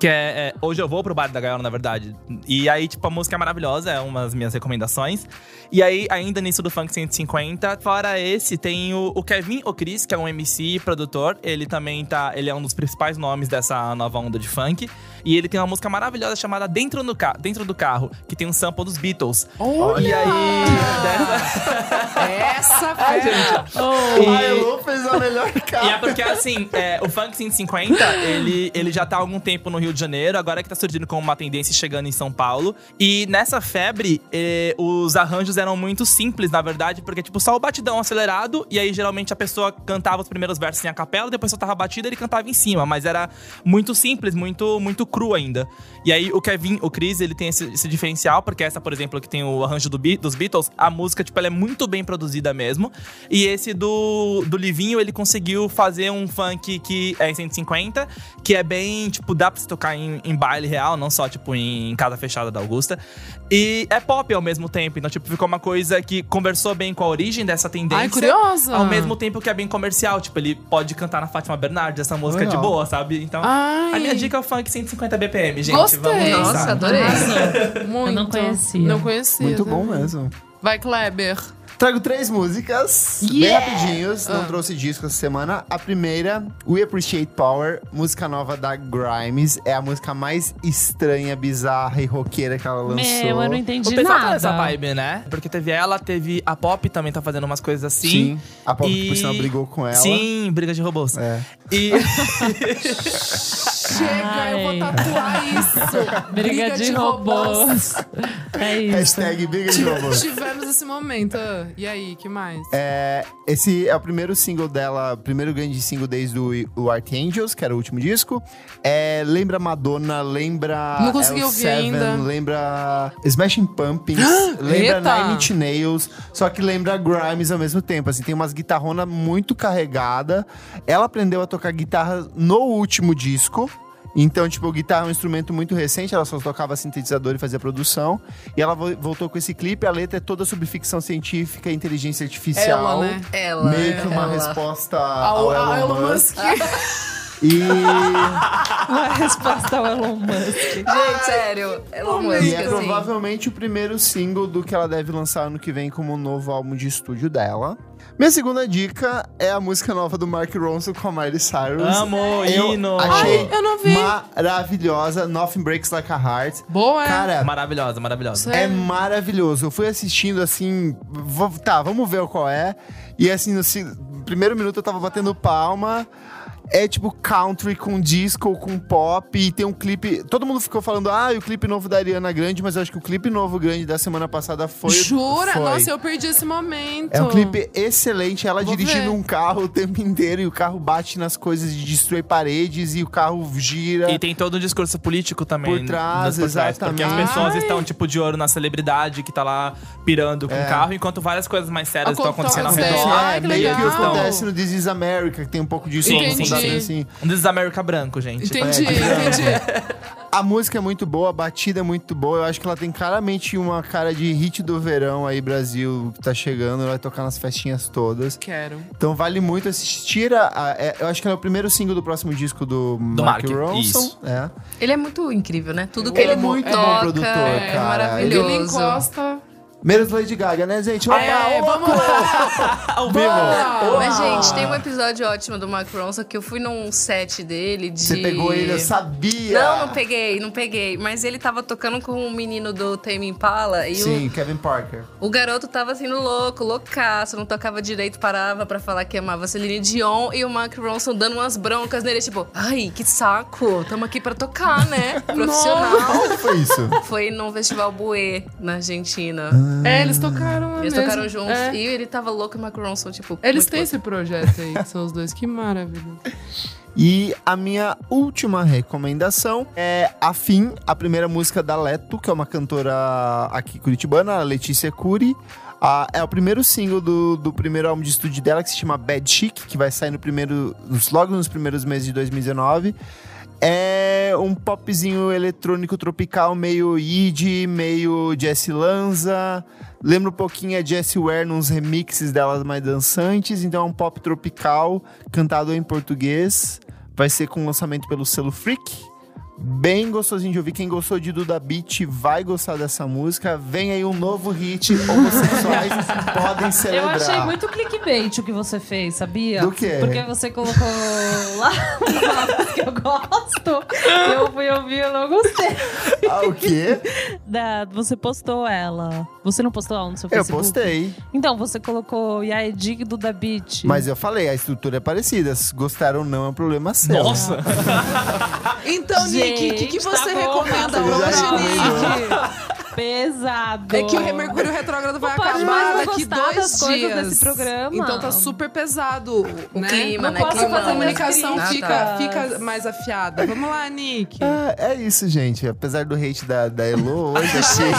Que é, é, Hoje eu vou pro Baile da Gaiola, na verdade. E aí, tipo, a música é maravilhosa, é uma das minhas recomendações. E aí, ainda nisso do Funk 150, fora esse, tem o, o Kevin O'Chris, que é um MC e produtor. Ele também tá. Ele é um dos principais nomes dessa nova onda de funk. E ele tem uma música maravilhosa chamada Dentro, no Ca Dentro do Carro, que tem um sample dos Beatles. E aí. dessa-
Essa fera!
A Elo fez a melhor
E é porque, assim, é, o Funk 150, ele, ele já tá há algum tempo no Rio de Janeiro, agora que tá surgindo como uma tendência chegando em São Paulo. E nessa febre, eh, os arranjos eram muito simples, na verdade, porque, tipo, só o batidão acelerado, e aí geralmente a pessoa cantava os primeiros versos em a capela, depois soltava a batida ele cantava em cima, mas era muito simples, muito, muito cru ainda. E aí o Kevin, o Chris, ele tem esse, esse diferencial, porque essa, por exemplo, que tem o arranjo do dos Beatles, a música, tipo, ela é muito bem produzida mesmo. E esse do, do Livinho, ele conseguiu fazer um funk que é em 150, que é bem, tipo, dá pra se tocar em, em baile real, não só, tipo, em casa fechada da Augusta. E é pop ao mesmo tempo, então, tipo, ficou uma coisa que conversou bem com a origem dessa tendência.
Ai, curiosa!
Ao mesmo tempo que é bem comercial, tipo, ele pode cantar na Fátima Bernardes essa música de
Legal.
boa, sabe? Então,
Ai.
a minha dica é o funk 150 BPM, gente.
Gostei.
Vamos.
Nossa, adorei.
Muito.
Eu não conhecia.
Não conhecia.
Muito bom
também.
mesmo.
Vai, Kleber.
Trago três músicas, bem
Yeah!
rapidinhos, não
Ah.
trouxe disco essa semana. A primeira, We Appreciate Power, música nova da Grimes. É a música mais estranha, bizarra e roqueira que ela lançou.
Meu, eu não
O
entendi
tá
nada.
nessa vibe, né? Porque teve ela, teve a Pop também tá fazendo umas coisas assim.
Sim, a Pop,
E-
por sinal, brigou com ela.
Sim, briga de robôs.
É.
E
Chega, eu vou tatuar isso.
Briga, de, robôs. É isso.
Hashtag briga de robôs.
Tivemos esse momento. E aí, que mais?
É, esse é o primeiro single dela, primeiro grande single desde o, o Archangels, que era o último disco. É, lembra Madonna, lembra.
Não consegui ouvir
L7,
ainda.
Lembra Smashing Pumpkins, lembra
Eita!
Nine Inch Nails, só que lembra Grimes ao mesmo tempo. Assim, tem umas guitarronas muito carregada. Ela aprendeu a tocar guitarra no último disco. Então, tipo, guitarra é um instrumento muito recente, ela só tocava sintetizador e fazia produção. E ela vo- voltou com esse clipe, a letra é toda sobre ficção científica e inteligência artificial.
Ela, né?
Ela.
Meio que uma
ela.
resposta
Ao,
ao,
ao
Elon,
Elon
Musk.
Musk.
E,
Uma resposta ao Elon Musk.
Gente, sério. Elon Musk,
e é
assim.
provavelmente o primeiro single do que ela deve lançar ano que vem como novo álbum de estúdio dela. Minha segunda dica é a música nova do Mark Ronson com a Miley Cyrus.
Amo,
Eu
hino.
achei
eu não vi.
maravilhosa. Nothing Breaks Like a Heart.
Boa, é?
Cara,
Maravilhosa, maravilhosa.
É maravilhoso. Eu fui assistindo assim. tá, vamos ver qual é. E assim, no primeiro minuto eu tava batendo palma. É tipo country com disco, com pop. E tem um clipe. Todo mundo ficou falando, ah, e o clipe novo da Ariana Grande, mas eu acho que o clipe novo grande da semana passada foi.
Jura?
foi.
Nossa, eu perdi esse momento.
É um clipe excelente, ela
Vou
dirigindo
ver.
um carro o tempo inteiro e o carro bate nas coisas de destruir paredes e o carro gira.
E tem todo um discurso político também.
Por trás,
por trás, Porque as
exatamente.
pessoas estão, tipo, de olho na celebridade que tá lá pirando com o carro, enquanto várias coisas mais sérias estão acontecendo ao redor.
Ai, que
meio que acontece no This is America, que tem um pouco disso
Sim,
sim, sim.
assim.
Um branco, gente.
Entendi,
É,
entendi.
A música é muito boa, a batida é muito boa. Eu acho que ela tem claramente uma cara de hit do verão aí, Brasil, que tá chegando. Ela vai tocar nas festinhas todas.
Quero.
Então vale muito assistir. A, a- é- eu acho que ela é o primeiro single do próximo disco do,
Do
Mark,
Mark,
Ronson.
isso.
É.
Ele é muito incrível, né? Tudo que
Ele
ele,
é muito
toca
bom produtor,
é
cara.
Ele
maravilhoso.
encosta.
Menos Lady Gaga, né, gente? Opa,
É, vamos lá!
Vivo!
Mas, gente, tem um episódio ótimo do Mark Ronson que eu fui num set dele de.
Você pegou ele, eu sabia!
Não, não peguei, não peguei. Mas ele tava tocando com um menino do Tame Impala e
Sim, Kevin Parker.
o, o garoto tava sendo louco, loucaço, não tocava direito, parava pra falar que amava Celine Dion e o Mark Ronson dando umas broncas nele, tipo, ai, que saco, tamo aqui pra tocar, né? Profissional.
Onde foi isso?
Foi num festival Buê, na Argentina.
É, eles tocaram
Eles
mesmo.
tocaram juntos
É.
e ele tava louco e o Mark Ronson, tipo.
Eles
muito
têm
louco.
esse projeto aí, que são os dois. Que maravilha.
E a minha última recomendação é A Fim, a primeira música da Leto, que é uma cantora aqui curitibana, a Letícia Cury. Ah, é o primeiro single do, do primeiro álbum de estúdio dela, que se chama Bad Chic, que vai sair no primeiro, logo nos primeiros meses de 2019. É um popzinho eletrônico tropical, meio Yid, meio Jessie Lanza. Lembra um pouquinho a Jessie Ware nos remixes delas mais dançantes. Então é um pop tropical, cantado em português. Vai ser com lançamento pelo selo Freak. Bem gostosinho de ouvir. Quem gostou de Duda Beat vai gostar dessa música. Vem aí um novo hit. Homossexuais podem
Eu
celebrar.
achei muito clickbait o que você fez, sabia?
Do quê?
Porque você colocou lá que eu gosto. Eu fui ouvir, eu não gostei.
Ah, o quê?
Da, você postou ela. Você não postou ela no seu
Eu
Facebook?
postei.
Então, você colocou Yaya Dig do Da Beat.
Mas eu falei, a estrutura é parecida. Se gostaram ou não, é um problema seu.
Nossa!
Então, Nick, o que, que você
tá
recomenda
tá bom.
hoje, Nick?
Pesado.
É que o Mercúrio Retrógrado vai acabar daqui dois dias.
desse programa.
Então tá super pesado,
O
né?
clima,
Não
né?
posso
Clima.
fazer a comunicação
Ah,
fica, fica mais afiada. Vamos lá, Nick.
É, é isso, gente. Apesar do hate da, da Elo hoje, achei.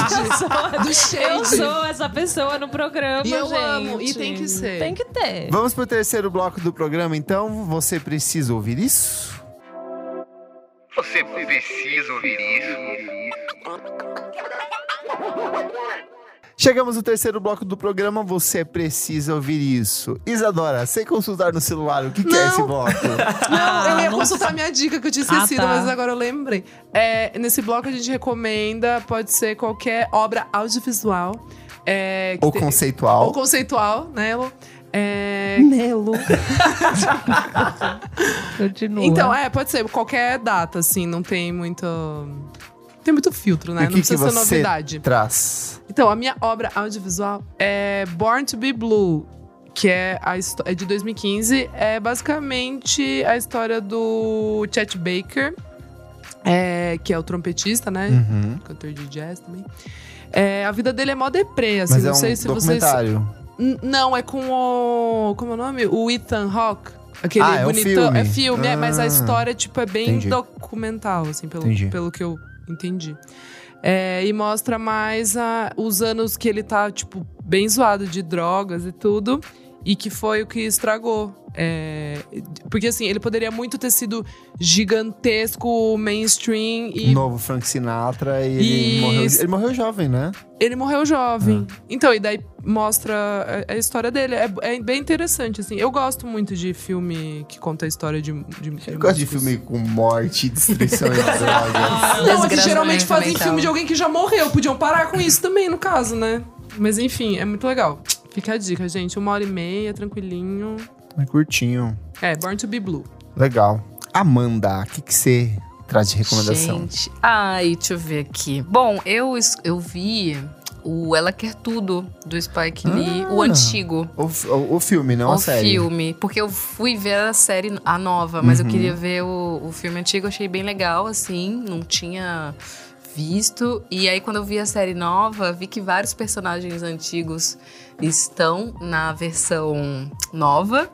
Do
Eu
shade.
sou essa pessoa no programa,
E eu
gente.
amo, e tem que ser.
Tem que ter.
Vamos pro terceiro bloco do programa, então. Você precisa ouvir isso?
Você precisa ouvir isso.
Chegamos no terceiro bloco do programa, você precisa ouvir isso. Isadora, sem consultar no celular, o que, que é esse bloco?
Não, eu ia consultar minha dica que eu tinha esquecido,
Ah, tá.
mas agora eu lembrei. É, nesse bloco a gente recomenda, pode ser qualquer obra audiovisual. É, que
Ou
tem-
conceitual.
Ou conceitual, né, Elo? É,
Nelo. Continua.
Então, é, pode ser qualquer data, assim, não tem muito. Tem muito filtro, né?
E o
não
que, que
precisa ser
você
novidade.
traz?
Então, a minha obra audiovisual é Born to Be Blue, que é, a é de 2015. É basicamente a história do Chet Baker, é, que é o trompetista, né?
Uhum.
Cantor de jazz também. É, a vida dele é mó deprê, assim.
Mas
não
é um
sei se vocês. N- Não, é com o. Como é o nome? O Ethan Hawke. Aquele
Ah, é
bonitão.
filme.
É filme, é, mas a
Ah.
história, tipo, é bem
Entendi.
documental, assim, pelo,
Entendi.
pelo que eu entendi. É, e mostra mais a- os anos que ele tá, tipo, bem zoado de drogas e tudo. E que foi o que estragou. É, porque, assim, ele poderia muito ter sido gigantesco, mainstream e
Novo Frank Sinatra e ele morreu, ele morreu jovem, né?
ele morreu jovem.
Ah.
Então, e daí mostra a, a história dele. É, é bem interessante, assim. Eu gosto muito de filme que conta a história de. de,
Eu gosto de filme com morte, destruição e drogas.
Não, é que
Desgraçamento
geralmente fazem filme de alguém que já morreu. Podiam parar com isso também, no caso, né? Mas enfim, é muito legal. Fica a dica, gente. Uma hora e meia, tranquilinho.
É curtinho.
É, Born to be Blue.
Legal. Amanda, o que você traz de recomendação?
Gente, ai, deixa eu ver aqui. Bom, eu, eu vi o Ela Quer Tudo, do Spike Lee, o
Ah.
antigo.
O, o, o filme, não
o
a série.
filme. Porque eu fui ver a série, a nova, mas
Uhum.
eu queria ver o, o filme antigo, eu achei bem legal, assim. Não tinha visto. E aí, quando eu vi a série nova, vi que vários personagens antigos estão na versão nova.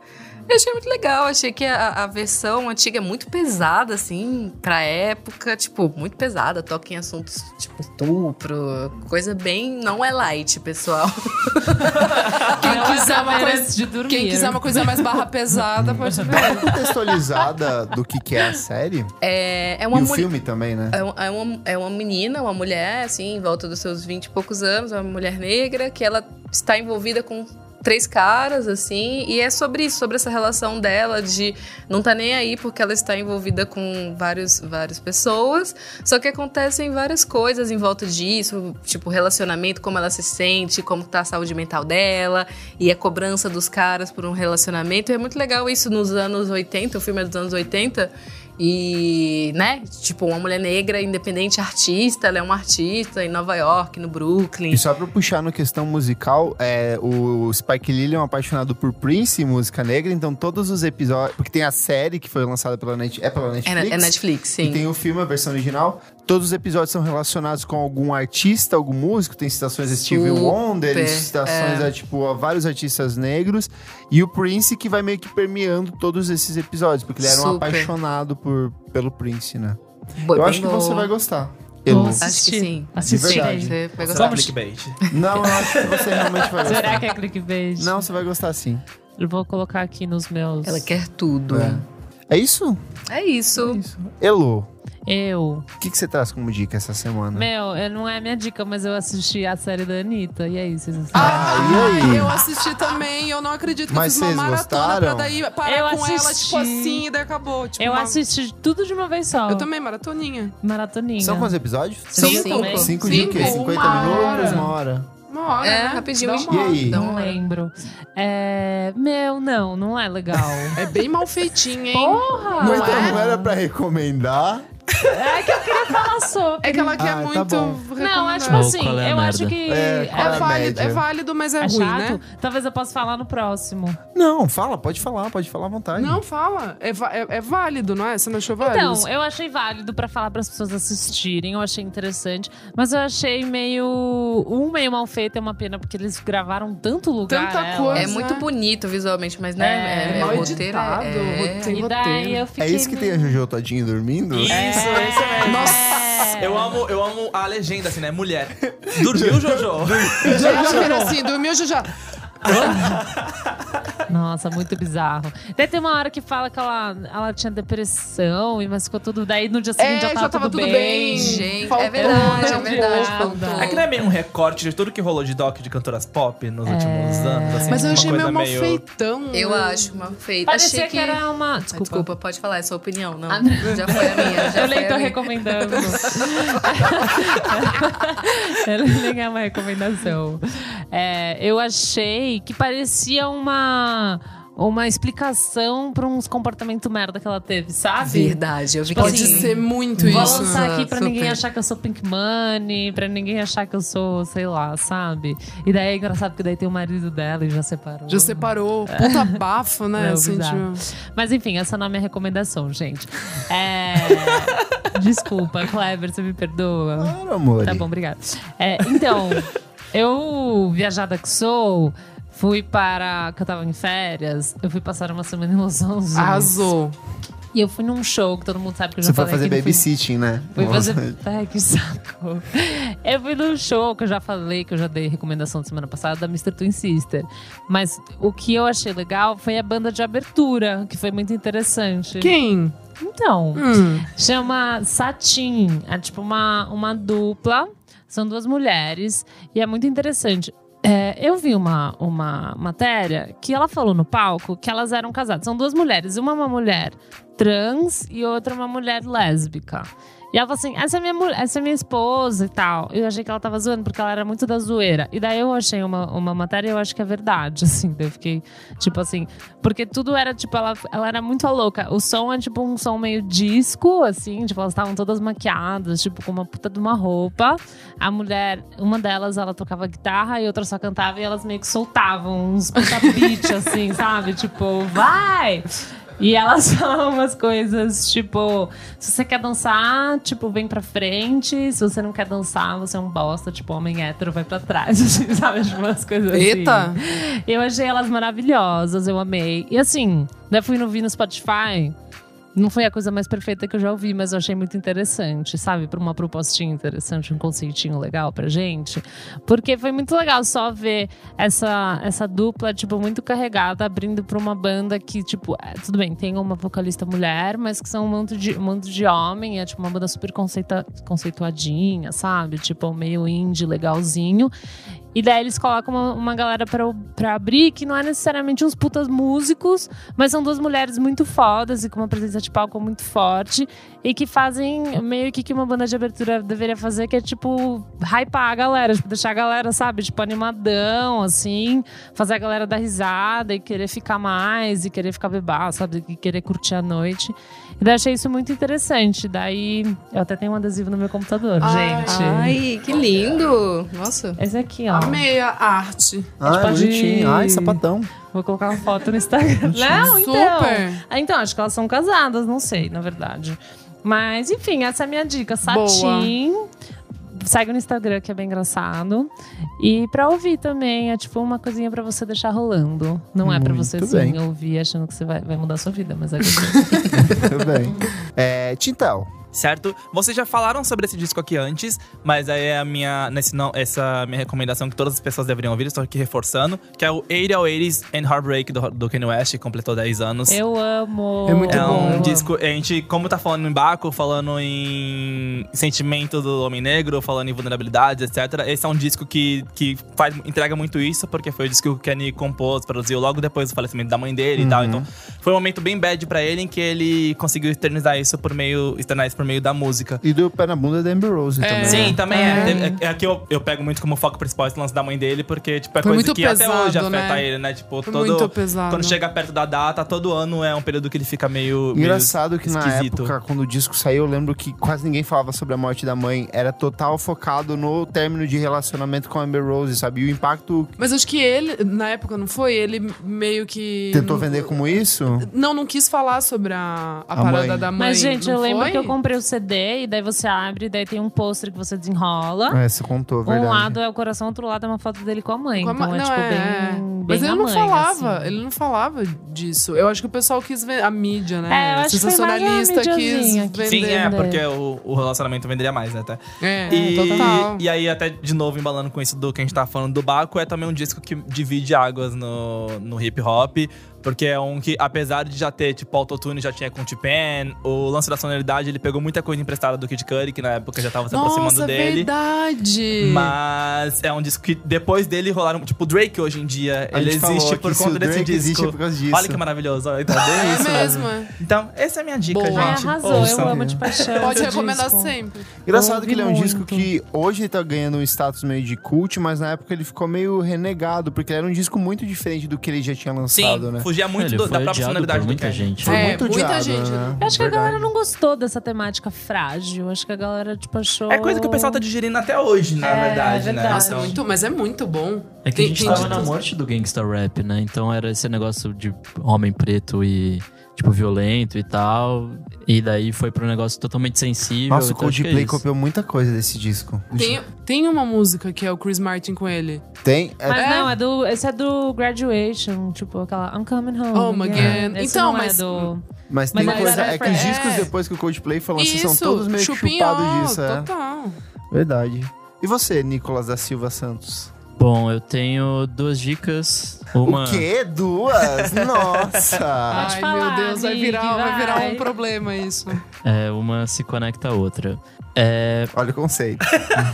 Eu achei muito legal, achei que a, a versão antiga é muito pesada, assim, pra época, tipo, muito pesada, toca em assuntos tipo estupro, coisa bem. Não é light, pessoal.
Quem quiser, uma coisa,
de dormir.
quem quiser uma coisa mais barra pesada, pode ver.
Contextualizada do que, que é a série.
É, é uma
e o filme também, né?
É, é uma, é uma menina, uma mulher, assim, em volta dos seus 20 e poucos anos, uma mulher negra, que ela está envolvida com três caras, assim, e é sobre isso, sobre essa relação dela de não tá nem aí porque ela está envolvida com vários, várias pessoas, só que acontecem várias coisas em volta disso, tipo relacionamento, como ela se sente, como tá a saúde mental dela, e a cobrança dos caras por um relacionamento. E é muito legal isso nos anos 80, o filme é dos anos 80, e, né, tipo, uma mulher negra, independente, artista, ela é uma artista em Nova York, no Brooklyn.
E só pra puxar no questão musical, é, o Spike Lee é um apaixonado por Prince e música negra, então todos os episódios. Porque tem a série que foi lançada pela, Net, é pela
É,
Netflix.
na- é Netflix, sim.
E tem o filme, a versão original. Todos os episódios são relacionados com algum artista, algum músico. Tem citações a Stevie Wonder, citações
é.
a, tipo, a vários artistas negros. E o Prince que vai meio que permeando todos esses episódios, porque ele era um
Super.
apaixonado por, pelo Prince, né?
Boa,
Eu acho que você vai gostar. Elu.
Acho que
assistir.
sim.
Verdade.
Você vai
Será
gostar.
clickbait?
Não, eu acho que você realmente vai gostar.
Será que é clickbait?
Não, você vai gostar sim.
Eu vou colocar aqui nos meus.
Ela quer tudo.
É. É isso?
É isso.
Elo,
Eu.
o que, que você traz como dica essa semana?
Meu, eu- não é minha dica, mas eu assisti a série da Anitta. E aí, vocês assistiram?
Ah, e aí?
Eu assisti também, eu não acredito que
Mas
eu fiz uma
vocês
maratona
gostaram?
pra daí parar
Eu
com ela,
assisti.
tipo assim, e daí acabou. Tipo,
eu
uma-
assisti tudo de uma vez só.
Eu também, maratoninha.
Maratoninha.
São quantos episódios?
São
Cinco.
cinco.
Cinco de o quê?
Cinco,
50
uma
minutos?
hora.
Uma hora?
Uma hora,
É,
né?
rapidinho.
Dá uma hora.
Não lembro. É... Meu, não, não é legal.
É bem mal feitinha, hein?
Porra!
Não,
Não
então,
é?
não era pra recomendar.
É sobre.
É que ela quer
Ah, tá
muito
bom.
Não, é tipo
Ou
assim,
é
eu acho
merda?
que.
É,
É,
a
válido, é válido, mas é,
é
ruim,
chato.
né?
Talvez eu possa falar no próximo.
Não, fala, pode falar, pode falar à vontade.
Não, fala. É, é- é válido, não é? Você não achou válido?
Então, eu achei válido pra falar para as pessoas assistirem, eu achei interessante, mas eu achei meio um meio mal feito, é uma pena porque eles gravaram tanto lugar.
Tanta
ela.
coisa.
É muito
né?
bonito visualmente, mas né?
É,
É,
mal
o roteiro
editado,
é,
roteiro.
E daí
roteiro.
eu fiquei
É isso que tem a Jojo Todinho dormindo?
Isso,
É.
isso mesmo.
Nossa!
Eu amo, eu amo a legenda, assim, né? Mulher. Dormiu, Jojo?
Já era assim, dormiu, já.
Nossa, muito bizarro. Daí tem uma hora que fala que ela, ela tinha depressão, e mas ficou tudo. Daí no dia seguinte
É,
já tava, tudo, bem.
Gente,
Faltou,
é verdade, é verdade.
Faltou.
É que não é meio um recorte de tudo que rolou de doc de cantoras pop nos últimos anos, assim.
Mas eu achei meio mal feitão.
Eu
né?
acho uma feita.
Parecia
Achei
que... era uma. Desculpa.
Desculpa, pode falar, é sua opinião, não.
Ah,
Já foi a minha, já
eu nem
a
tô
minha.
recomendando. eu nem é uma recomendação. É, eu achei que parecia uma. Uma explicação pra uns comportamentos merda que ela teve, sabe?
Verdade, eu vi
Tipo
que
Pode
assim,
ser muito
Vou
isso.
lançar aqui pra
super.
ninguém achar que eu sou Pink Money, pra ninguém achar que eu sou, sei lá, sabe? E daí é engraçado porque daí tem o marido dela e já separou.
Já separou. Puta bafo, né?
Não,
assim, tipo...
Mas enfim, essa não é a minha recomendação, gente. É... Desculpa, Kleber, você me perdoa?
Claro, amor.
Tá bom, obrigada. É, então, eu, viajada que sou, fui para. que eu tava em férias, eu fui passar uma semana em Los Angeles.
Arrasou.
E eu fui num show que todo mundo sabe que eu já
Você foi
falei
fazer
aqui no fim-
babysitting, né?
Fui
Nossa.
fazer. Ai, que saco. Eu fui num show que eu já falei, que eu já dei recomendação de semana passada, da Mr. Twin Sister. Mas o que eu achei legal foi a banda de abertura, que foi muito interessante.
Quem?
Então,
Hum.
chama Satin. É tipo uma, uma dupla. São duas mulheres. E é muito interessante. É, eu vi uma, uma matéria que ela falou no palco que elas eram casadas. São duas mulheres. Uma é uma mulher trans e outra é uma mulher lésbica. E ela falou assim: essa é minha mulher, essa é minha esposa e tal. Eu achei que ela tava zoando, porque ela era muito da zoeira. E daí eu achei uma, uma matéria e eu acho que é verdade, assim. Daí eu fiquei, tipo assim, porque tudo era, tipo, ela, ela era muito louca. O som é tipo um som meio disco, assim, tipo, elas estavam todas maquiadas, tipo, com uma puta de uma roupa. A mulher, uma delas, ela tocava guitarra e outra só cantava e elas meio que soltavam uns puta beat, assim, sabe? Tipo, vai! E elas falam umas coisas, tipo, se você quer dançar, tipo, vem pra frente. Se você não quer dançar, você é um bosta, tipo, homem hétero, vai pra trás, assim, sabe? Tipo, umas coisas assim.
Eita!
Eu achei elas maravilhosas, eu amei. E assim, né, fui no vi no Spotify. Não foi a coisa mais perfeita que eu já ouvi, mas eu achei muito interessante, sabe? Para uma propostinha interessante, um conceitinho legal pra gente. Porque foi muito legal só ver essa, essa dupla, tipo, muito carregada, abrindo pra uma banda que, tipo, é, tudo bem, tem uma vocalista mulher, mas que são um monte de, um monte de homem. É, tipo, uma banda super conceita, conceituadinha, sabe? Tipo, meio indie, legalzinho. E daí eles colocam uma, uma galera pra, pra abrir que não é necessariamente uns putas músicos, mas são duas mulheres muito fodas e com uma presença de palco muito forte. E que fazem meio que que uma banda de abertura deveria fazer, que é tipo, hypar a galera, tipo, deixar a galera, sabe, tipo, animadão, assim, fazer a galera dar risada e querer ficar mais, e querer ficar bebaço, sabe, e querer curtir a noite. E daí eu achei isso muito interessante. Daí eu até tenho um adesivo no meu computador,
Ai.
gente.
Ai, que lindo! Nossa.
Esse aqui, ó.
Amei a arte.
Ah,
pode-
bonitinho. Ai, sapatão.
Vou colocar uma foto no Instagram. Não, então.
Super.
Ah, então, acho que elas são casadas, não sei, na verdade. Mas, enfim, essa é a minha dica.
Boa.
Segue no Instagram, que é bem engraçado. E pra ouvir também, é tipo uma coisinha pra você deixar rolando. Não é pra
Muito
você assim,
bem.
ouvir achando que você vai, vai mudar a sua vida, mas é
Tudo bem. É, Tintel.
Certo? Vocês já falaram sobre esse disco aqui antes, mas aí é a minha, nesse não, essa minha recomendação que todas as pessoas deveriam ouvir, estou aqui reforçando, que é o 80 ou 80s and Heartbreak do, do Kanye West, que completou 10 anos.
Eu amo.
É muito
É
bom.
um
amo.
disco, a gente, como tá falando em Baco, falando em sentimento do homem negro, falando em vulnerabilidades, etc. Esse é um disco que, que faz, entrega muito isso, porque foi o disco que o Kenny compôs, produziu logo depois do falecimento da mãe dele e tal. Então, foi um momento bem bad pra ele, em que ele conseguiu externizar isso por meio, externar isso por meio da música.
E do Pé na Bunda da Amber Rose também.
Sim, também é.
É.
É, é que eu, eu pego muito como foco principal esse lance da mãe dele, porque, tipo, é
Foi
coisa que até
pesado,
hoje afeta
né?
ele, né? Tipo,
Foi
todo.
muito pesado.
Quando chega perto da data, todo ano é um período que ele fica meio. meio
Engraçado que na
esquisito.
época, quando o disco saiu, eu lembro que quase ninguém falava sobre a morte da mãe. Era total focado no término de relacionamento com a Amber Rose, sabe? E o impacto
Mas acho que ele, na época, não foi? Ele meio que.
tentou vender como isso.
Não, não quis falar sobre a, a,
A
parada
mãe.
da mãe.
Mas, gente,
não
eu lembro
foi?
que eu comprei o CD e daí você abre, e daí tem um pôster que você desenrola.
É, você contou, verdade.
Um lado é o coração, outro lado é uma foto dele com a mãe.
Com a
então
ma-
é
não,
tipo
é,
bem,
é.
bem
Mas ele não
mãe,
falava,
assim.
ele não falava disso. Eu acho que o pessoal quis ver a mídia, né?
É, eu acho que foi mais a
Sensacionalista quis
mídiazinha que-
vender.
Sim, é, porque o, o relacionamento venderia mais, né? Até.
É,
E,
total.
e aí, até de novo, embalando com isso do que a gente tava falando do Baco, é também um disco que divide águas no, no hip hop. Porque é um que, apesar de já ter, tipo, autotune já tinha com o T-Pen, o lance da sonoridade, ele pegou muita coisa emprestada do Kid Cudi, que na época já tava se aproximando
Nossa,
dele.
verdade.
Mas é um disco que depois dele rolaram. Tipo, o Drake hoje em dia,
A
ele existe por conta desse
Drake
disco.
existe por causa disso.
Olha que maravilhoso. Olha, tá
É
bem isso.
mesmo.
Então, essa é a minha dica,
Boa.
Ai,
gente.
arrasou, eu amo de paixão.
Pode recomendar
disco.
sempre.
Engraçado que ele é um disco que hoje ele tá ganhando um status meio de cult, mas na época ele ficou meio renegado, porque ele era um disco muito diferente do que ele já tinha lançado,
Sim,
né?
Fugia muito
Ele
do- da
por
do
muita gente.
Foi
É,
muito
muita
odiado,
gente,
né?
Eu acho que a galera não gostou dessa temática frágil. Acho que a galera, tipo, achou.
É coisa que o pessoal tá digerindo até hoje, na
É,
verdade, né?
verdade.
Nossa, é
Então,
muito, mas é muito bom.
É que a gente
Tem-
tava
tem
na morte do gangsta rap, né? Então era esse negócio de homem preto e, tipo, violento e tal. E daí foi pro negócio totalmente sensível.
Nossa, o
então é
Coldplay
isso.
copiou muita coisa desse disco.
Tem, tem uma música que é o Chris Martin com ele.
Tem. é-
Mas
É.
não, é do. Esse é do Graduation, tipo aquela I'm coming home.
Home again.
Esse
Então,
não
mas-
É do...
mas tem
mas
coisa.
era
É que os discos
é.
depois que o Coldplay foi lançado
Isso,
são todos meio chupados disso, é.
Total.
Verdade. E você, Nicolas da Silva Santos?
Bom, eu tenho duas dicas. Uma.
O quê? Duas? Nossa!
Ai,
falar,
meu Deus, vai virar, vai virar
vai.
um problema isso.
É, uma se conecta à outra. É,
Olha o conceito.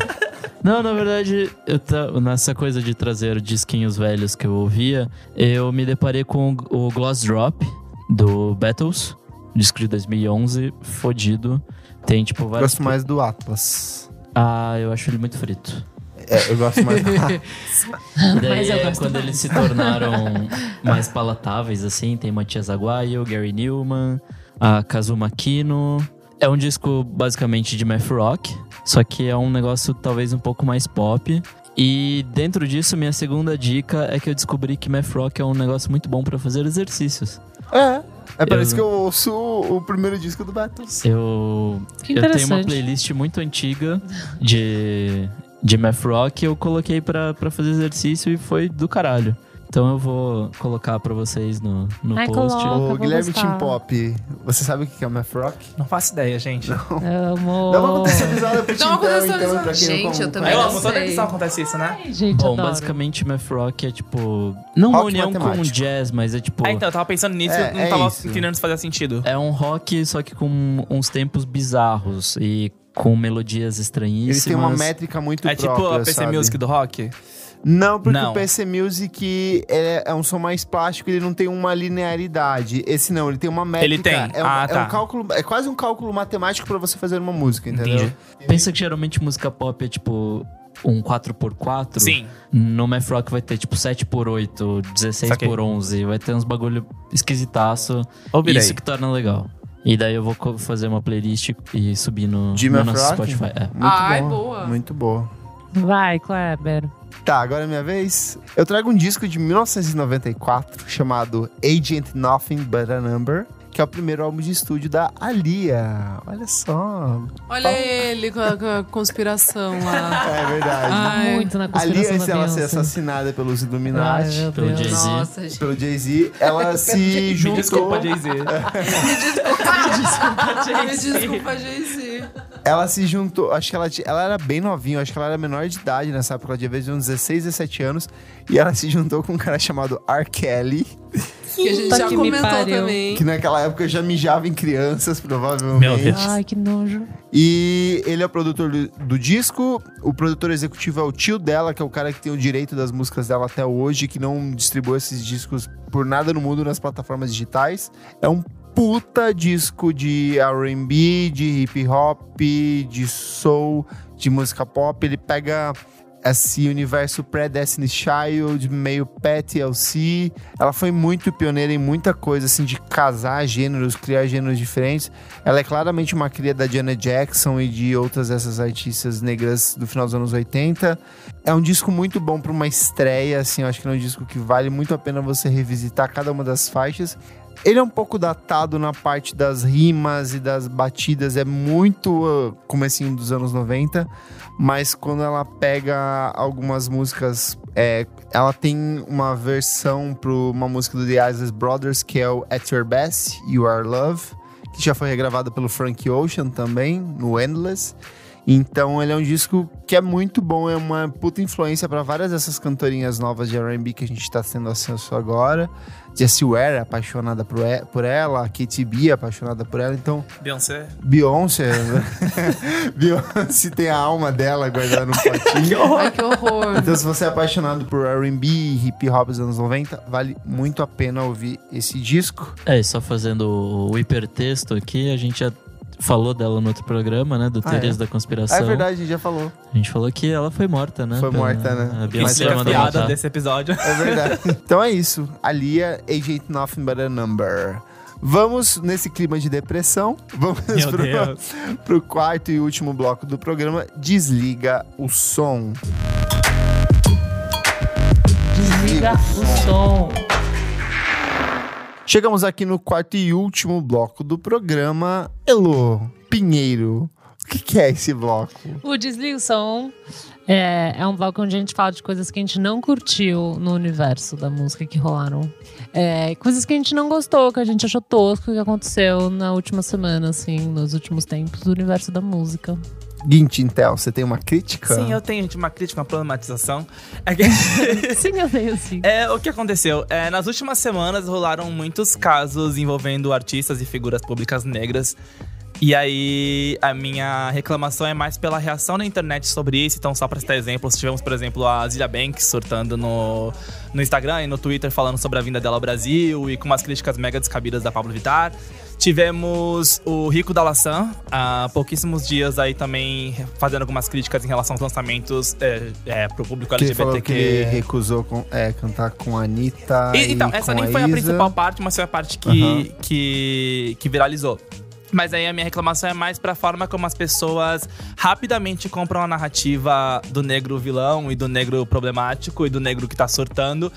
Não, na verdade, eu ta- nessa coisa de trazer disquinhos velhos que eu ouvia, eu me deparei com o Gloss Drop do Battles, disco de 2011, fodido. Tem, tipo, vários.
Gosto mais do Atlas.
Ah, eu acho ele muito frito.
É, eu gosto mais
E daí
Mas eu
é
gosto
quando eles se tornaram mais palatáveis, assim. Tem Matias Aguayo, Gary Newman, a Kazuma Kino. É um disco basicamente de math rock, só que é um negócio talvez um pouco mais pop. E dentro disso, minha segunda dica é que eu descobri que math rock é um negócio muito bom pra fazer exercícios.
É. É por
Eu-
isso que eu ouço o primeiro disco do Battles.
Eu,
Que
eu tenho uma playlist muito antiga de, de math rock, eu coloquei pra fazer exercício e foi do caralho. Então eu vou colocar pra vocês no, no
Ai,
post.
coloca.
O Guilherme. Tim Pop, você sabe o que é o Math Rock?
não faço ideia, gente.
Amo.
Dá uma contextualizada pro
Dá uma
Tintel, então,
contextualizada.
pra quem não
Gente, eu também
Eu
não
amo, toda
sei.
edição acontece isso, né?
Ai, gente,
Bom,
adoro.
basicamente math rock é tipo. Não uma
Rock
união com
matemático.
jazz, mas é tipo.
Ah, então, eu tava pensando nisso
É,
e não
é
tava
isso.
entendendo se fazia sentido.
É um rock, só que com uns tempos bizarros e com melodias estranhíssimas.
Eles têm uma métrica muito
É tipo
própria,
a PC
sabe?
Music do rock?
Não, porque
Não.
o PC Music é, é um som mais plástico, ele não tem uma linearidade. Esse não, ele tem uma métrica.
Ele tem.
É, um-
Ah,
é
tá.
um cálculo, é quase um cálculo matemático pra você fazer uma música, entendeu?
Entendi.
Pensa que geralmente música pop é tipo um 4x4.
Sim.
No Math Rock vai ter tipo 7x8, 16
Saquei.
por 11 vai ter uns bagulho esquisitaço.
Ouvirei.
Isso que torna legal. E daí eu vou fazer uma playlist e subir no, no nosso
Rock?
Spotify. É.
Muito
Ai,
bom.
boa.
Muito boa.
Vai, Kleber.
Tá, agora é minha vez. Eu trago um disco de 1994 chamado Agent Nothing But a Number, que é o primeiro álbum de estúdio da Alia. Olha só.
Olha ele com a, com a conspiração lá.
É verdade.
Ai.
Muito na
Ali,
conspiração
antes
da
dela ser assassinada pelos
Ai,
Illuminati,
meu
Pelo. Jay-Z.
Nossa, gente.
pelo Jay-Z, ela se
Me
juntou...
desculpa, Jay-Z.
Me desculpa, Jay-Z.
Ela se juntou, acho que ela, ela era bem novinha, acho que ela era menor de idade nessa época, ela devia ter uns 16, 17 anos, e ela se juntou com um cara chamado R. Kelly,
Que a gente já comentou também.
que naquela época já mijava em crianças, provavelmente.
Meu Deus.
Ai, que nojo.
E ele é o produtor do, do disco, o produtor executivo é o tio dela, que é o cara que tem o direito das músicas dela até hoje, que não distribui esses discos por nada no mundo nas plataformas digitais. É um puta disco de R&B, de hip hop, de soul, de música pop. Ele pega esse universo pré-Destiny Child, meio Pet LC. Ela foi muito pioneira em muita coisa, assim, de casar gêneros, criar gêneros diferentes. Ela é claramente uma cria da Janet Jackson e de outras dessas artistas negras do final dos anos 80. É um disco muito bom para uma estreia, assim, eu acho que é um disco que vale muito a pena você revisitar cada uma das faixas. Ele é um pouco datado na parte das rimas e das batidas, é muito uh, comecinho dos anos 90, mas quando ela pega algumas músicas, é, ela tem uma versão para uma música do The Isley Brothers, que é o At Your Best, You Are Love, que já foi regravada pelo Frank Ocean também, no Endless. Então ele é um disco que é muito bom, é uma puta influência para várias dessas cantorinhas novas de R&B que a gente tá tendo acesso agora. Jessie Ware é apaixonada por e- por ela, a Katy B é apaixonada por ela, então
Beyoncé.
Beyoncé, né? Beyoncé tem a alma dela guardada no potinho.
Ai, que horror.
Então, se você é apaixonado por R&B e hip hop dos anos 90, vale muito a pena ouvir esse disco.
É, e só fazendo o hipertexto aqui, a gente já falou dela no outro programa, né? Do
Ah,
Teorias
é?
da
Ah,
Conspiração.
é verdade, a gente já falou.
A gente falou que ela foi morta, né?
Foi
pela-
morta, né?
A
Mas
Beyoncé
é
é a
mandou
piada
matar.
desse episódio.
É verdade. então é isso. Alia, Agent Nothing But a Number. Vamos, nesse clima de depressão, vamos pro, pro quarto e último bloco do programa. Desliga o som.
Desliga o som.
Chegamos aqui no quarto e último bloco do programa. Elo, Pinheiro, o que, que é esse bloco?
O Desliga o Som é, é um bloco onde a gente fala de coisas que a gente não curtiu no universo da música que rolaram. É, coisas que a gente não gostou, que a gente achou tosco que aconteceu na última semana, assim, nos últimos tempos do universo da música.
Guint Intel, você tem uma crítica?
Sim, eu tenho uma crítica, uma problematização. É que...
Sim, eu tenho sim.
É, o que aconteceu? É, nas últimas semanas rolaram muitos casos envolvendo artistas e figuras públicas negras. E aí, a minha reclamação é mais pela reação na internet sobre isso. Então, só pra citar exemplos, tivemos, por exemplo, a Zilia Banks surtando no, no Instagram e no Twitter falando sobre a vinda dela ao Brasil e com umas críticas mega descabidas da Pablo Vittar. Tivemos o Rico da Laçã, há pouquíssimos dias aí também fazendo algumas críticas em relação aos lançamentos é, é, pro público
Que falou que ele
LGBTQ.
recusou com- é, cantar com a Anitta.
E- então,
e
essa nem foi a
Isa.
principal parte, mas foi a parte que,
Aham.
que, que viralizou. Mas aí a minha reclamação é mais pra forma como as pessoas rapidamente compram a narrativa do negro vilão e do negro problemático e do negro que tá surtando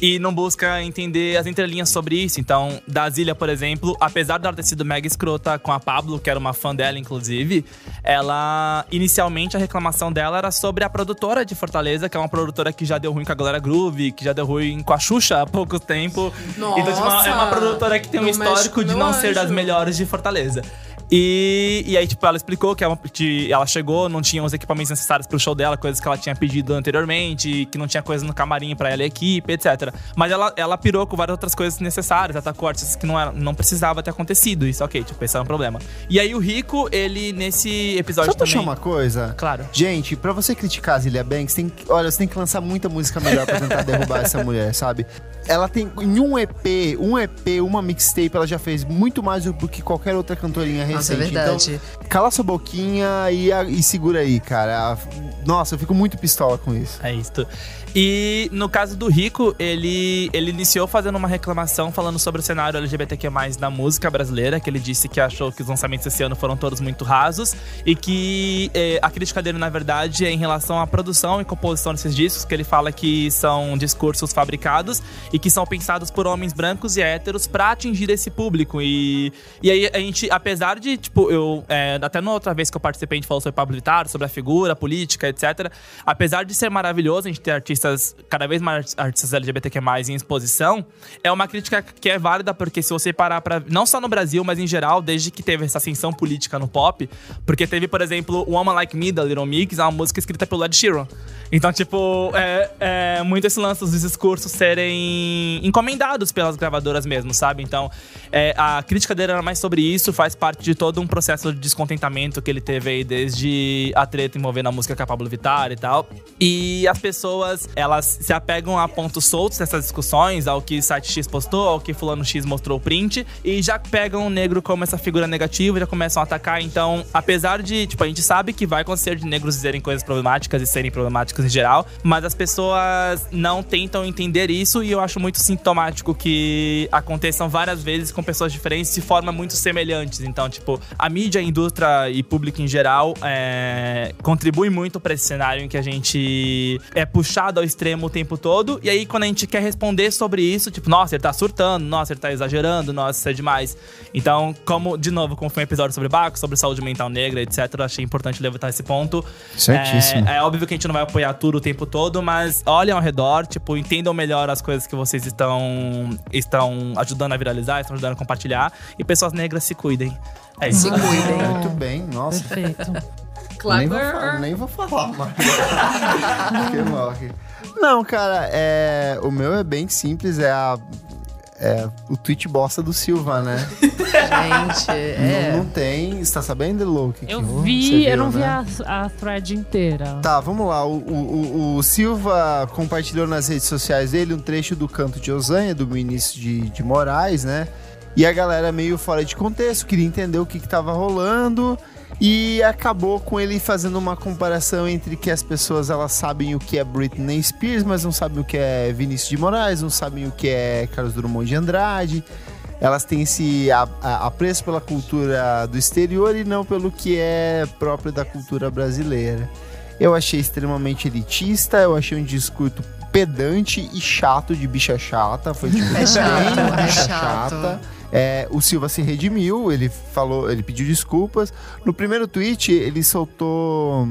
e não busca entender as entrelinhas sobre isso. Então, da Zília, por exemplo, apesar dela ter sido mega escrota com a Pablo, que era uma fã dela, inclusive, ela, inicialmente, a reclamação dela era sobre a produtora de Fortaleza, que é uma produtora que já deu ruim com a Galera Groove, que já deu ruim com a Xuxa há pouco tempo. Então, tipo, é uma-
Nossa!
produtora que tem um histórico de não
meu
ser das
anjo.
melhores de Fortaleza. E, e aí, tipo, ela explicou que ela, que ela chegou, não tinha os equipamentos necessários pro show dela, coisas que ela tinha pedido anteriormente, que não tinha coisa no camarim pra ela e a equipe, etc. Mas ela, ela pirou com várias outras coisas necessárias, atacou artistas que não, era, não precisava ter acontecido. Isso, ok, tipo, esse é um problema. E aí o Rico, ele, nesse episódio
Só
também...
uma coisa?
Claro.
Gente, pra você criticar a Zilia Banks, tem que, olha, você tem que lançar muita música melhor pra tentar derrubar essa mulher, sabe? Ela tem, em um EP, um EP, uma mixtape, ela já fez muito mais do que qualquer outra cantorinha
Nossa, é verdade.
Então, cala sua boquinha e, e segura aí, cara. Nossa, eu fico muito pistola com isso.
É isso. E no caso do Rico, ele, ele iniciou fazendo uma reclamação falando sobre o cenário LGBTQ+, na música brasileira, que ele disse que achou que os lançamentos esse ano foram todos muito rasos e que eh, a crítica dele, na verdade, é em relação à produção e composição desses discos, que ele fala que são discursos fabricados e que são pensados por homens brancos e héteros pra atingir esse público. E, e aí a gente, apesar de, tipo, eu, eh, até na outra vez que eu participei, a gente falou sobre Pablo Vittar, sobre a figura, a política, etc. Apesar de ser maravilhoso a gente ter artistas, cada vez mais artistas LGBTQ+, em exposição, é uma crítica que é válida, porque se você parar pra... Não só no Brasil, mas em geral, desde que teve essa ascensão política no pop, porque teve, por exemplo, Woman Like Me, da Little Mix, é uma música escrita pelo Ed Sheeran. Então, tipo, é, é muito esse lance dos discursos serem encomendados pelas gravadoras mesmo, sabe? Então, é, a crítica dele era mais sobre isso, faz parte de todo um processo de descontentamento que ele teve aí desde a treta envolvendo a música com a Pablo Vittar e tal. E as pessoas, elas se apegam a pontos soltos nessas discussões, ao que site X postou, ao que fulano X mostrou o print, e já pegam o negro como essa figura negativa já começam a atacar. Então, apesar de, tipo, a gente sabe que vai acontecer de negros dizerem coisas problemáticas e serem problemáticas em geral, mas as pessoas não tentam entender isso e eu acho muito sintomático que aconteçam várias vezes com pessoas diferentes de forma muito semelhantes. Então, tipo, a mídia, a indústria e público em geral é, contribui muito pra esse cenário em que a gente é puxado ao extremo o tempo todo. E aí, quando a gente quer responder sobre isso, tipo, nossa, ele tá surtando, nossa, ele tá exagerando, nossa, isso é demais. Então, como, de novo, como foi um episódio sobre Baco, sobre saúde mental negra, etc., eu achei importante levantar esse ponto.
Certíssimo.
É, é óbvio que a gente não vai apoiar tudo o tempo todo, mas olhem ao redor, tipo, entendam melhor as coisas que vocês estão, estão ajudando a viralizar, estão ajudando a compartilhar. E pessoas negras se cuidem. É isso.
Se cuidem.
Muito bem, nossa.
Perfeito.
Nem vou, falar, nem vou falar, mas. que morre. Não, cara, é, o meu é bem simples, é a. É o tweet bosta do Silva, né?
Gente, é.
Não, não tem. Você tá sabendo, Lou? o que que
Eu vi,
viu,
eu não vi
né?
a, a thread inteira.
Tá, vamos lá. O, o, o- o Silva compartilhou nas redes sociais dele um trecho do canto de Osanha, do ministro de, de Moraes, né? E a galera meio fora de contexto, queria entender o que, que tava rolando. E acabou com ele fazendo uma comparação entre que as pessoas elas sabem o que é Britney Spears, mas não sabem o que é Vinícius de Moraes, não sabem o que é Carlos Drummond de Andrade. Elas têm esse apreço pela cultura do exterior e não pelo que é próprio da cultura brasileira. Eu achei extremamente elitista, eu achei um discurso pedante e chato de bicha chata. Foi tipo,
É chato, é
bicha
chato.
chata. É, o Silva se redimiu, ele falou, ele pediu desculpas. No primeiro tweet, ele soltou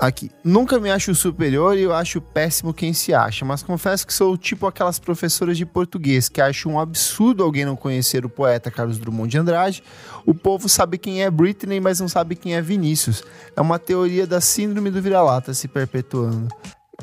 aqui. Nunca me acho superior e eu acho péssimo quem se acha, mas confesso que sou tipo aquelas professoras de português que acham um absurdo alguém não conhecer o poeta Carlos Drummond de Andrade. O povo sabe quem é Britney, mas não sabe quem é Vinícius. É uma teoria da síndrome do vira-lata se perpetuando.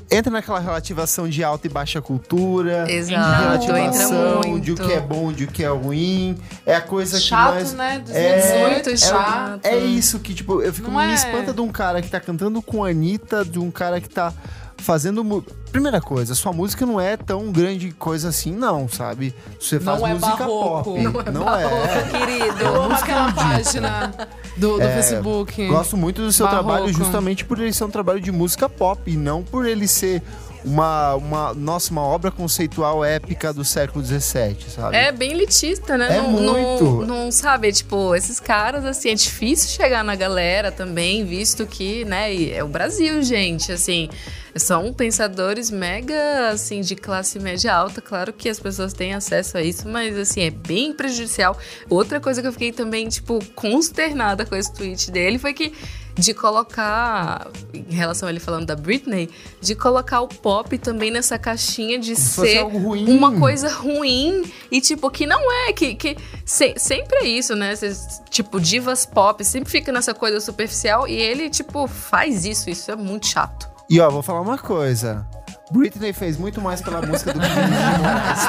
Entra naquela relativação de alta e baixa cultura.
Exato, entra
relativação
muito.
de o que é bom, de o que é ruim. É a coisa
Chato,
que mais.
né?
É,
2018,
é,
chato.
é isso que, tipo, eu fico
Não
me
é-
espanta de um cara que tá cantando com a Anitta, de um cara que tá fazendo. Primeira coisa, sua música não é tão grande coisa assim, não, sabe? Você faz
Não é
música
barroco.
pop. Não é.
Querido.
Eu amo aquela página do, do Facebook.
Gosto muito do seu
Barroco.
trabalho justamente por ele ser um trabalho de música pop, e não por ele ser uma, uma, nossa, uma obra conceitual épica do século XVII, sabe?
É bem elitista, né?
É
não,
muito.
Não, não sabe, tipo, esses caras, assim, é difícil chegar na galera também, visto que, né, é o Brasil, gente, assim, são pensadores mega, assim, de classe média alta, claro que as pessoas têm acesso a isso, mas, assim, é bem prejudicial. Outra coisa que eu fiquei também, tipo, consternada com esse tweet dele foi que de colocar, em relação a ele falando da Britney, de colocar o pop também nessa caixinha de ser uma coisa ruim e tipo que não é que, que se- sempre é isso né? Cês, tipo divas pop sempre fica nessa coisa superficial e ele tipo faz isso isso é muito chato.
E ó, vou falar uma coisa. Britney fez muito mais pela música do que.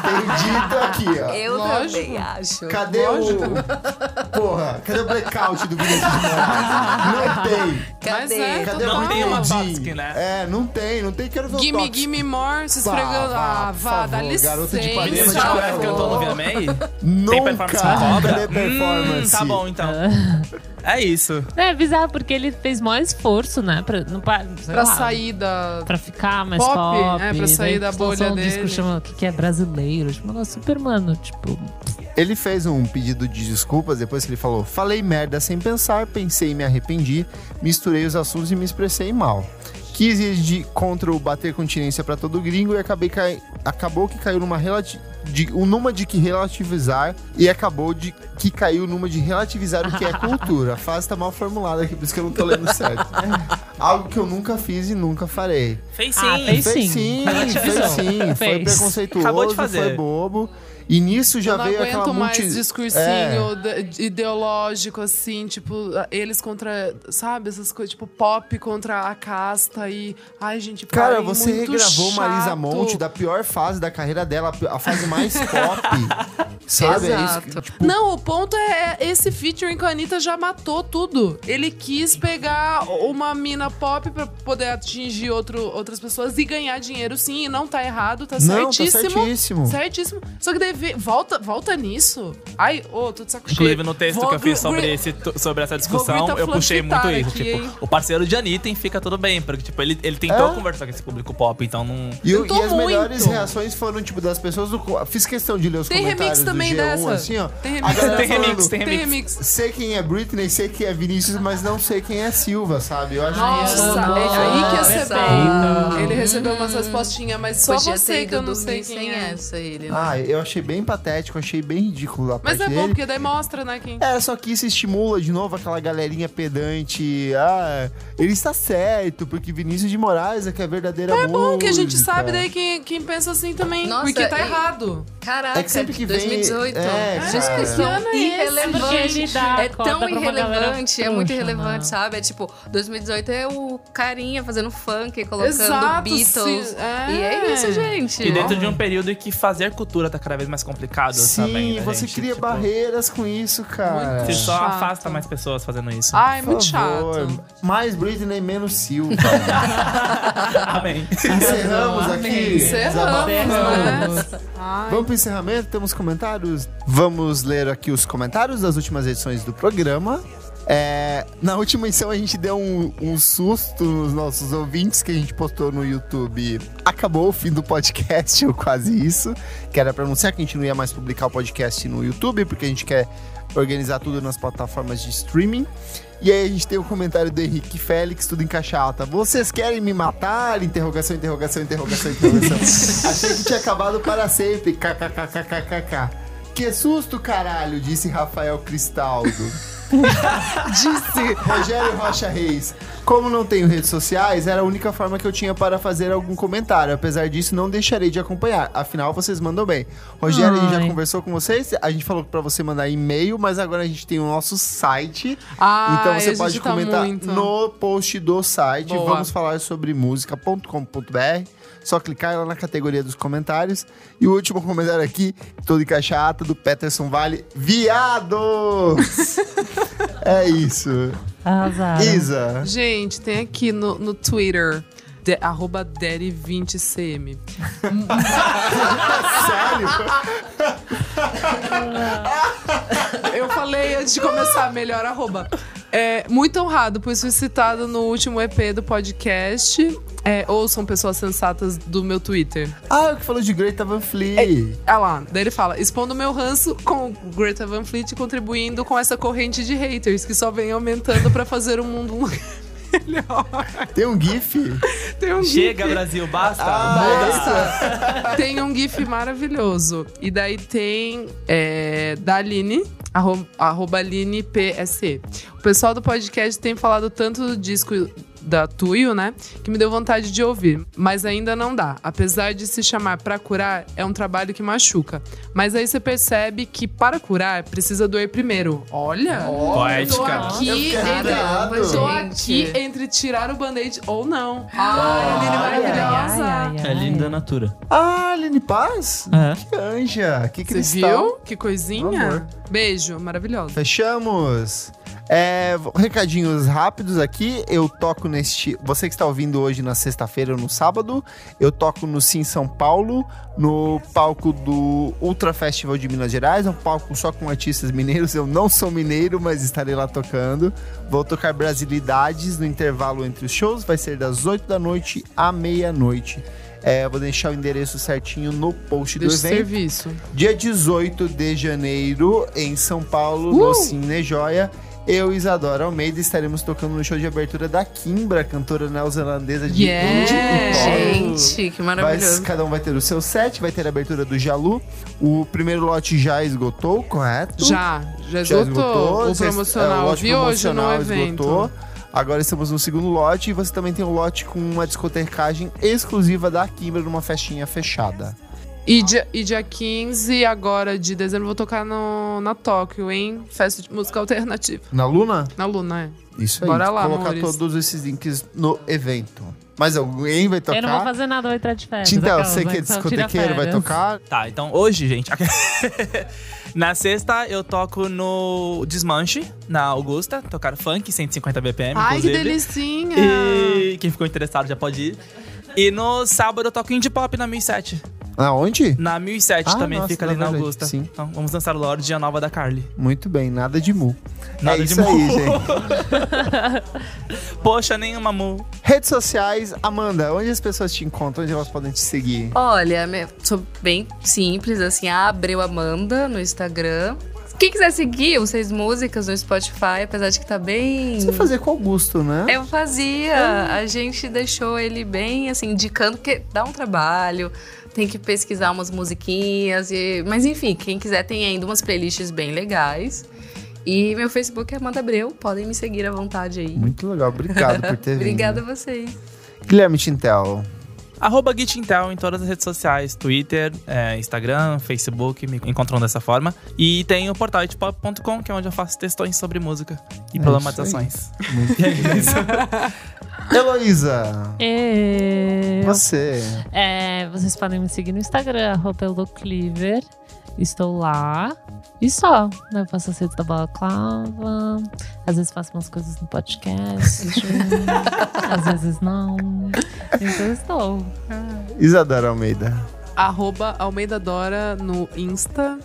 Perdido aqui, ó.
eu
Lógico.
também acho
Cadê o. Porra, cadê o blackout do Vinícius? Não tem.
Mas
cadê
é,
Cadê
Não tem uma
Jean?
né?
É, não tem, não tem. Quero ver o
Gimme, gimme more, se esfregando. Ah, vá, dá licença.
garota de
de
Mas já
no
falou.
VMA? Tem
Nunca.
performance com cobra?
Cadê performance?
Hum, tá bom, então. É isso.
É bizarro, porque ele fez maior esforço, né? Pra, não, sei
Pra
lá,
sair da.
Pra ficar mais
Pop,
pop.
é, pra sair da bolha
um disco
dele.
chama, que, que é brasileiro. Tipo, negócio super, mano, tipo...
Ele fez um pedido de desculpas depois que ele falou: Falei merda sem pensar, pensei e me arrependi, misturei os assuntos e me expressei mal. Quis ir de, contra o bater continência pra todo gringo e acabei cai, acabou que caiu numa relati de, um numa de que relativizar e acabou de que caiu numa de relativizar o que é cultura. A frase tá mal formulada aqui, por isso que eu não tô lendo certo. Algo que eu nunca fiz e nunca farei.
Fez sim.
Ah, fez
Fez
sim.
sim, fez sim. Foi
Fez.
preconceituoso,
Acabou de fazer.
foi bobo. E nisso já
eu não
veio
aguento
aquela
mais
multi...
discursinho de- ideológico, assim, tipo, eles contra, sabe, essas coisas, tipo, pop contra a casta e. Ai, gente,
Cara,
parem,
você regravou Marisa
chato.
Monte da pior fase da carreira dela, a fase mais pop. sabe? É isso
Exato.
tipo,
Não, o ponto é, é esse featuring com a Anitta já matou tudo. Ele quis pegar uma mina pop pra poder atingir outro, outras pessoas e ganhar dinheiro, sim. E não tá errado, tá
Não, tá
certíssimo.
certíssimo.
Certíssimo. Só que daí vê- volta, volta nisso. Ai, ô, tô de saco cheio.
Inclusive, no texto
Vou
que eu fiz sobre, esse, sobre essa discussão, eu puxei muito isso.
aqui,
tipo,
hein?
o parceiro de Anitta fica tudo bem, porque tipo, ele, ele tentou
É.
conversar com esse público pop, então não.
E,
Tentou
e as
muito.
melhores reações foram, tipo, das pessoas do. Fiz questão de ler os
Tem
comentários
remix também
do G1,
dessa.
assim, ó.
Tem remix.
Tem remix, tem
Tem remix.
Sei quem é Britney, sei quem é Vinícius, mas não sei quem é Silva, sabe? Eu acho
Nossa,
isso.
é aí que ia ser bom. Ele recebeu umas respostinhas, mas só
Podia
você que eu não sei quem é.
essa ele né?
Ah, eu achei bem patético, achei bem ridículo a
Mas
parte
é bom,
dele.
porque daí mostra, né, quem...
É, só que isso estimula de novo aquela galerinha pedante. Ah, ele está certo, porque Vinícius de Moraes é que é a verdadeira
É bom que a gente
música.
sabe daí quem, quem pensa assim também,
Nossa,
porque tá
e-
errado.
Caraca,
É que sempre que vem-
2018.
é, cara.
discussão
Que ano é esse?
irrelevante.
Dá
É tão
pra uma galera
irrelevante, é muito
trouxa,
irrelevante,
né?
sabe? É tipo, 2018 é o carinha fazendo funk, colocando
Exato,
Beatles.
sim, é.
E é isso, gente.
E dentro de um período em que fazer cultura tá cada vez mais complicado
Sim,
também. né,
você
gente?
cria
Tipo,
barreiras com isso, cara.
Você só
Chato.
afasta mais pessoas fazendo isso.
Ai,
Por
muito
favor.
chato.
Mais Britney, menos Silva.
Amém.
Encerramos aqui.
Encerramos, né? Ai.
Vamos pro encerramento? Temos comentários? Vamos ler aqui os comentários das últimas edições do programa. É, na última edição a gente deu um, um susto nos nossos ouvintes que a gente postou no YouTube. Acabou o fim do podcast, ou quase isso. Que era pra anunciar que a gente não ia mais publicar o podcast no YouTube, porque a gente quer organizar tudo nas plataformas de streaming. E aí a gente tem o comentário do Henrique Félix, tudo em caixa alta. Vocês querem me matar? Interrogação, interrogação, interrogação, interrogação. Achei que tinha acabado para sempre. KKKKKK. Que susto, caralho, disse Rafael Cristaldo. disse Rogério Rocha Reis. Como não tenho redes sociais, era a única forma que eu tinha para fazer algum comentário. Apesar disso, não deixarei de acompanhar. Afinal, vocês mandam bem. Rogério, a gente já conversou com vocês. A gente falou para você mandar e-mail, mas agora a gente tem o nosso site.
Ai,
então você pode
tá
comentar
muito.
no post do site.
Boa.
Vamos falar sobre música.com.br. Só clicar lá na categoria dos comentários. E o último comentário aqui, todo em caixa ata, do Peterson Vale. Viados! é isso.
Arrasaram.
Isa.
Gente, tem aqui no, no Twitter, de, arroba Daddy20cm.
Sério?
Eu falei antes de começar, melhor arroba. É, muito honrado por ser citado no último EP do podcast. É, ouçam pessoas sensatas do meu Twitter.
Ah, o que falou de Greta Van Fleet.
Ah lá, daí ele fala: expondo meu ranço com Greta Van Fleet contribuindo com essa corrente de haters que só vem aumentando pra fazer o mundo um lugar
Tem um GIF?
Tem um
Chega,
gif.
Brasil, basta.
Ah.
Basta. tem um GIF maravilhoso. E daí tem é, da Aline, arro- arroba Aline PSE. O pessoal do podcast tem falado tanto do disco da Tuyo, né? Que me deu vontade de ouvir. Mas ainda não dá. Apesar de se chamar Pra Curar, é um trabalho que machuca. Mas aí você percebe que para curar, precisa doer primeiro. Olha! Tô
Poética.
aqui,
Eu fiquei
entre, tô
Gente.
aqui entre tirar o band-aid ou não. Ai, Aline maravilhosa!
Ai, ai, ai,
É linda a natura.
Ah, Aline Paz?
É.
Que anja, que
Você
cristal.
viu? Que coisinha?
Amor.
Beijo, maravilhosa.
Fechamos. É, recadinhos rápidos aqui. Eu toco neste. Você que está ouvindo hoje na sexta-feira ou no sábado, eu toco no Sim São Paulo, no palco do Ultra Festival de Minas Gerais. Um palco só com artistas mineiros. Eu não sou mineiro, mas estarei lá tocando. Vou tocar Brasilidades no intervalo entre os shows. Vai ser das 8 da noite à meia-noite. É, vou deixar o endereço certinho no post
Deixa
do evento.
serviço.
Dia 18 de janeiro, em São Paulo, no Cine Joia. Eu e Isadora Almeida estaremos tocando no show de abertura da Kimbra, cantora neozelandesa de
Yeah!
indie e pop.
Gente, que maravilhoso.
cada um vai ter o seu set, vai ter a abertura do Jalu. O primeiro lote já esgotou, correto?
Já, já
Já
esgotou. O
já- é,
promocional.
lote
Vi hoje no
promocional
evento.
esgotou. Agora estamos no segundo lote e você também tem um lote com uma discotecagem exclusiva da Kimbra numa festinha fechada.
E dia, e dia 15 agora de dezembro vou tocar no, na Tóquio, hein? Festa de música alternativa.
Na Luna?
Na Luna, é.
Isso aí.
Bora lá,
Vou colocar
amores.
todos esses links no evento. Mas alguém vai tocar?
Eu não vou fazer nada, vou entrar de férias.
Você
né,
que é
tira
discotequeiro, vai tocar?
Tá, então hoje, gente. na sexta eu toco no Desmanche, na Augusta, tocar funk, 150 BPM.
Ai, que
inclusive.
delicinha!
E quem ficou interessado já pode ir. E no sábado eu toco indie pop na 1007.
Aonde?
Na 1007
Ah,
também
nossa,
fica
na
ali na
verdade,
Augusta.
sim.
Então vamos dançar Lorde e a nova da Carly.
Muito bem, nada de mu.
Nada
é
de
isso
mu.
aí, gente.
Poxa, nenhuma mu.
Redes sociais, Amanda, onde as pessoas te encontram? Onde elas podem te seguir?
Olha, sou bem simples, assim, Abreu Amanda no Instagram. Quem quiser seguir, os seis músicas no Spotify, apesar de que tá bem.
Você vai fazer com o Augusto, né?
Eu fazia. A gente deixou ele bem, assim, indicando que dá um trabalho, tem que pesquisar umas musiquinhas. E... Mas enfim, quem quiser tem ainda umas playlists bem legais. E meu Facebook é Amanda Abreu, podem me seguir à vontade aí.
Muito legal, obrigado por ter vindo.
Obrigada a vocês.
Guilherme Tintel.
Arroba Gitintel em todas as redes sociais, Twitter, é, Instagram, Facebook, me encontram dessa forma. E tem o portal hitpop.com, que é onde eu faço textões sobre música e
É
problematizações.
Muito Heloísa,
Eu...
você.
É, vocês podem me seguir no Instagram, arroba Elocliver. Estou lá. E só, né? Eu faço as redes da balaclava. Às vezes faço umas coisas no podcast. às vezes não. Então estou.
Isadora Almeida.
Arroba Almeida Dora no Insta.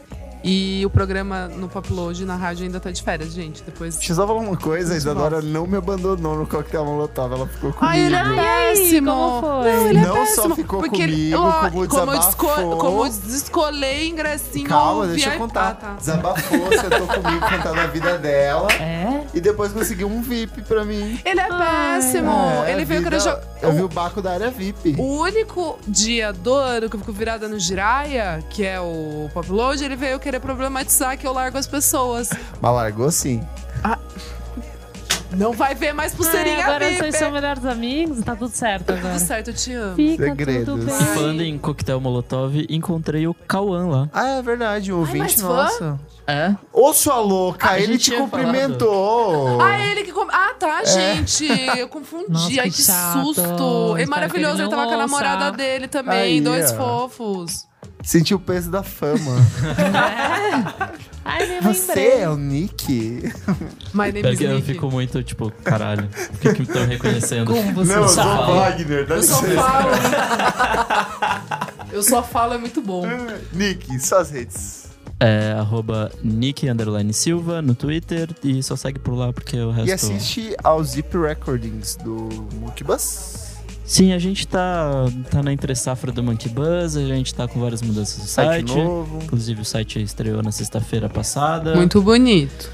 E o programa no Popload na rádio ainda tá de férias, gente. Depois.
Deixa eu só falar uma coisa, a Isadora não me abandonou no coquetel molotov, ela ficou comigo.
Ai, ele é péssimo!
como foi?
Não, ele é
Não só
péssimo.
ficou
porque ele-
comigo,
ó,
como
como eu Como eu descolei ingressinho.
Calma, deixa eu contar.
Ah, tá.
Desabafou, sentou comigo contando a vida dela.
É?
E depois conseguiu um VIP pra mim.
Ele é péssimo.
É,
ele veio
vida-
querer jogar.
Eu vi o Baco da área VIP.
O único dia do ano que eu fico virada no Jiraya, que é o Popload, ele veio querer problematizar que eu largo as pessoas.
Mas largou sim.
Não vai ver mais pulseirinha
É, agora
VIP.
vocês são melhores amigos, tá tudo certo agora.
Tudo certo, eu te amo.
Fica
Segredos.
tudo
E
bem.
falando em coquetel molotov, encontrei o Cauã lá.
Ah, é verdade, um ouvinte
mas fã?
É?
Ô, sua louca,
Ah,
ele te cumprimentou.
Ah, ele que. Com... Ah, tá,
É.
gente. Eu confundi.
Nossa,
Ai,
que
que susto. É maravilhoso.
ele
Ele tava com a namorada dele também.
Aí,
dois
ó.
fofos.
Sentiu o peso da fama.
Ai, nem
Você é o Nick?
My name
Pior
is
que eu
Nick.
fico muito, tipo, caralho. Por que que me estão reconhecendo?
Como você
Não, eu sou? Wagner, dá
Eu só falo. eu só falo, é muito bom.
Nick, suas redes.
É arroba Nick underline Silva no Twitter e só segue por lá porque o resto.
E assiste ao Zip Recordings do Monkey Bus.
Sim, a gente tá, tá na entre safra do Monkey Buzz, a gente tá com várias mudanças no
Site
site.
novo.
Inclusive o site estreou na sexta-feira passada.
Muito bonito.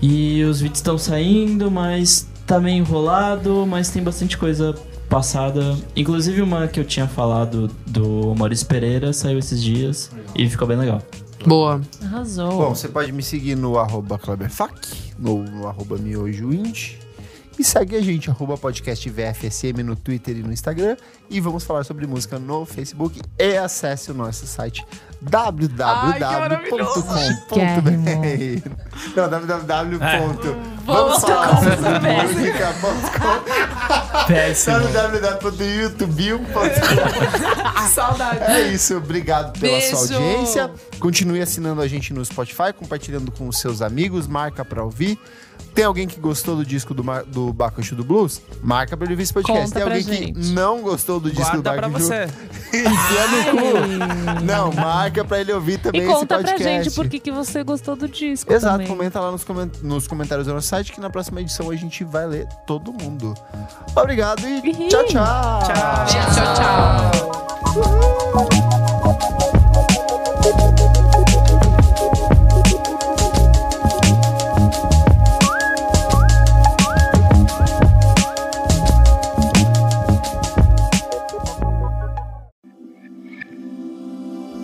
E os vídeos estão saindo, mas tá meio enrolado, mas tem bastante coisa passada. Inclusive uma que eu tinha falado do Maurício Pereira saiu esses dias e ficou bem legal.
Boa.
Arrasou.
Bom, você pode me seguir no arroba Kleberfac, no, no arroba. E segue a gente, arroba podcast VFSM no Twitter e no Instagram. E vamos falar sobre música no Facebook. E acesse o nosso site www.com.br Não, www. Vamos falar sobre
Péssimo.
www.youtube.com
Saudade.
É isso, obrigado pela sua
Beijo.
audiência. Continue assinando a gente no Spotify, compartilhando com os seus amigos, marca pra ouvir. Tem alguém que gostou do disco do, Mar- do Baco Exu do Blues? Marca pra ele ouvir esse podcast.
Conta
Tem
pra
alguém que
gente.
não gostou do disco
Guarda
do
pra
Baco Exu?
você.
Enfia no cu. Não, marca pra ele ouvir também
E
esse
conta
podcast.
pra gente por que que você gostou do disco.
Exato,
também.
comenta lá nos, comen- nos comentários do nosso site que na próxima edição a gente vai ler todo mundo. Obrigado e
Ih.
tchau, tchau.
Tchau, tchau.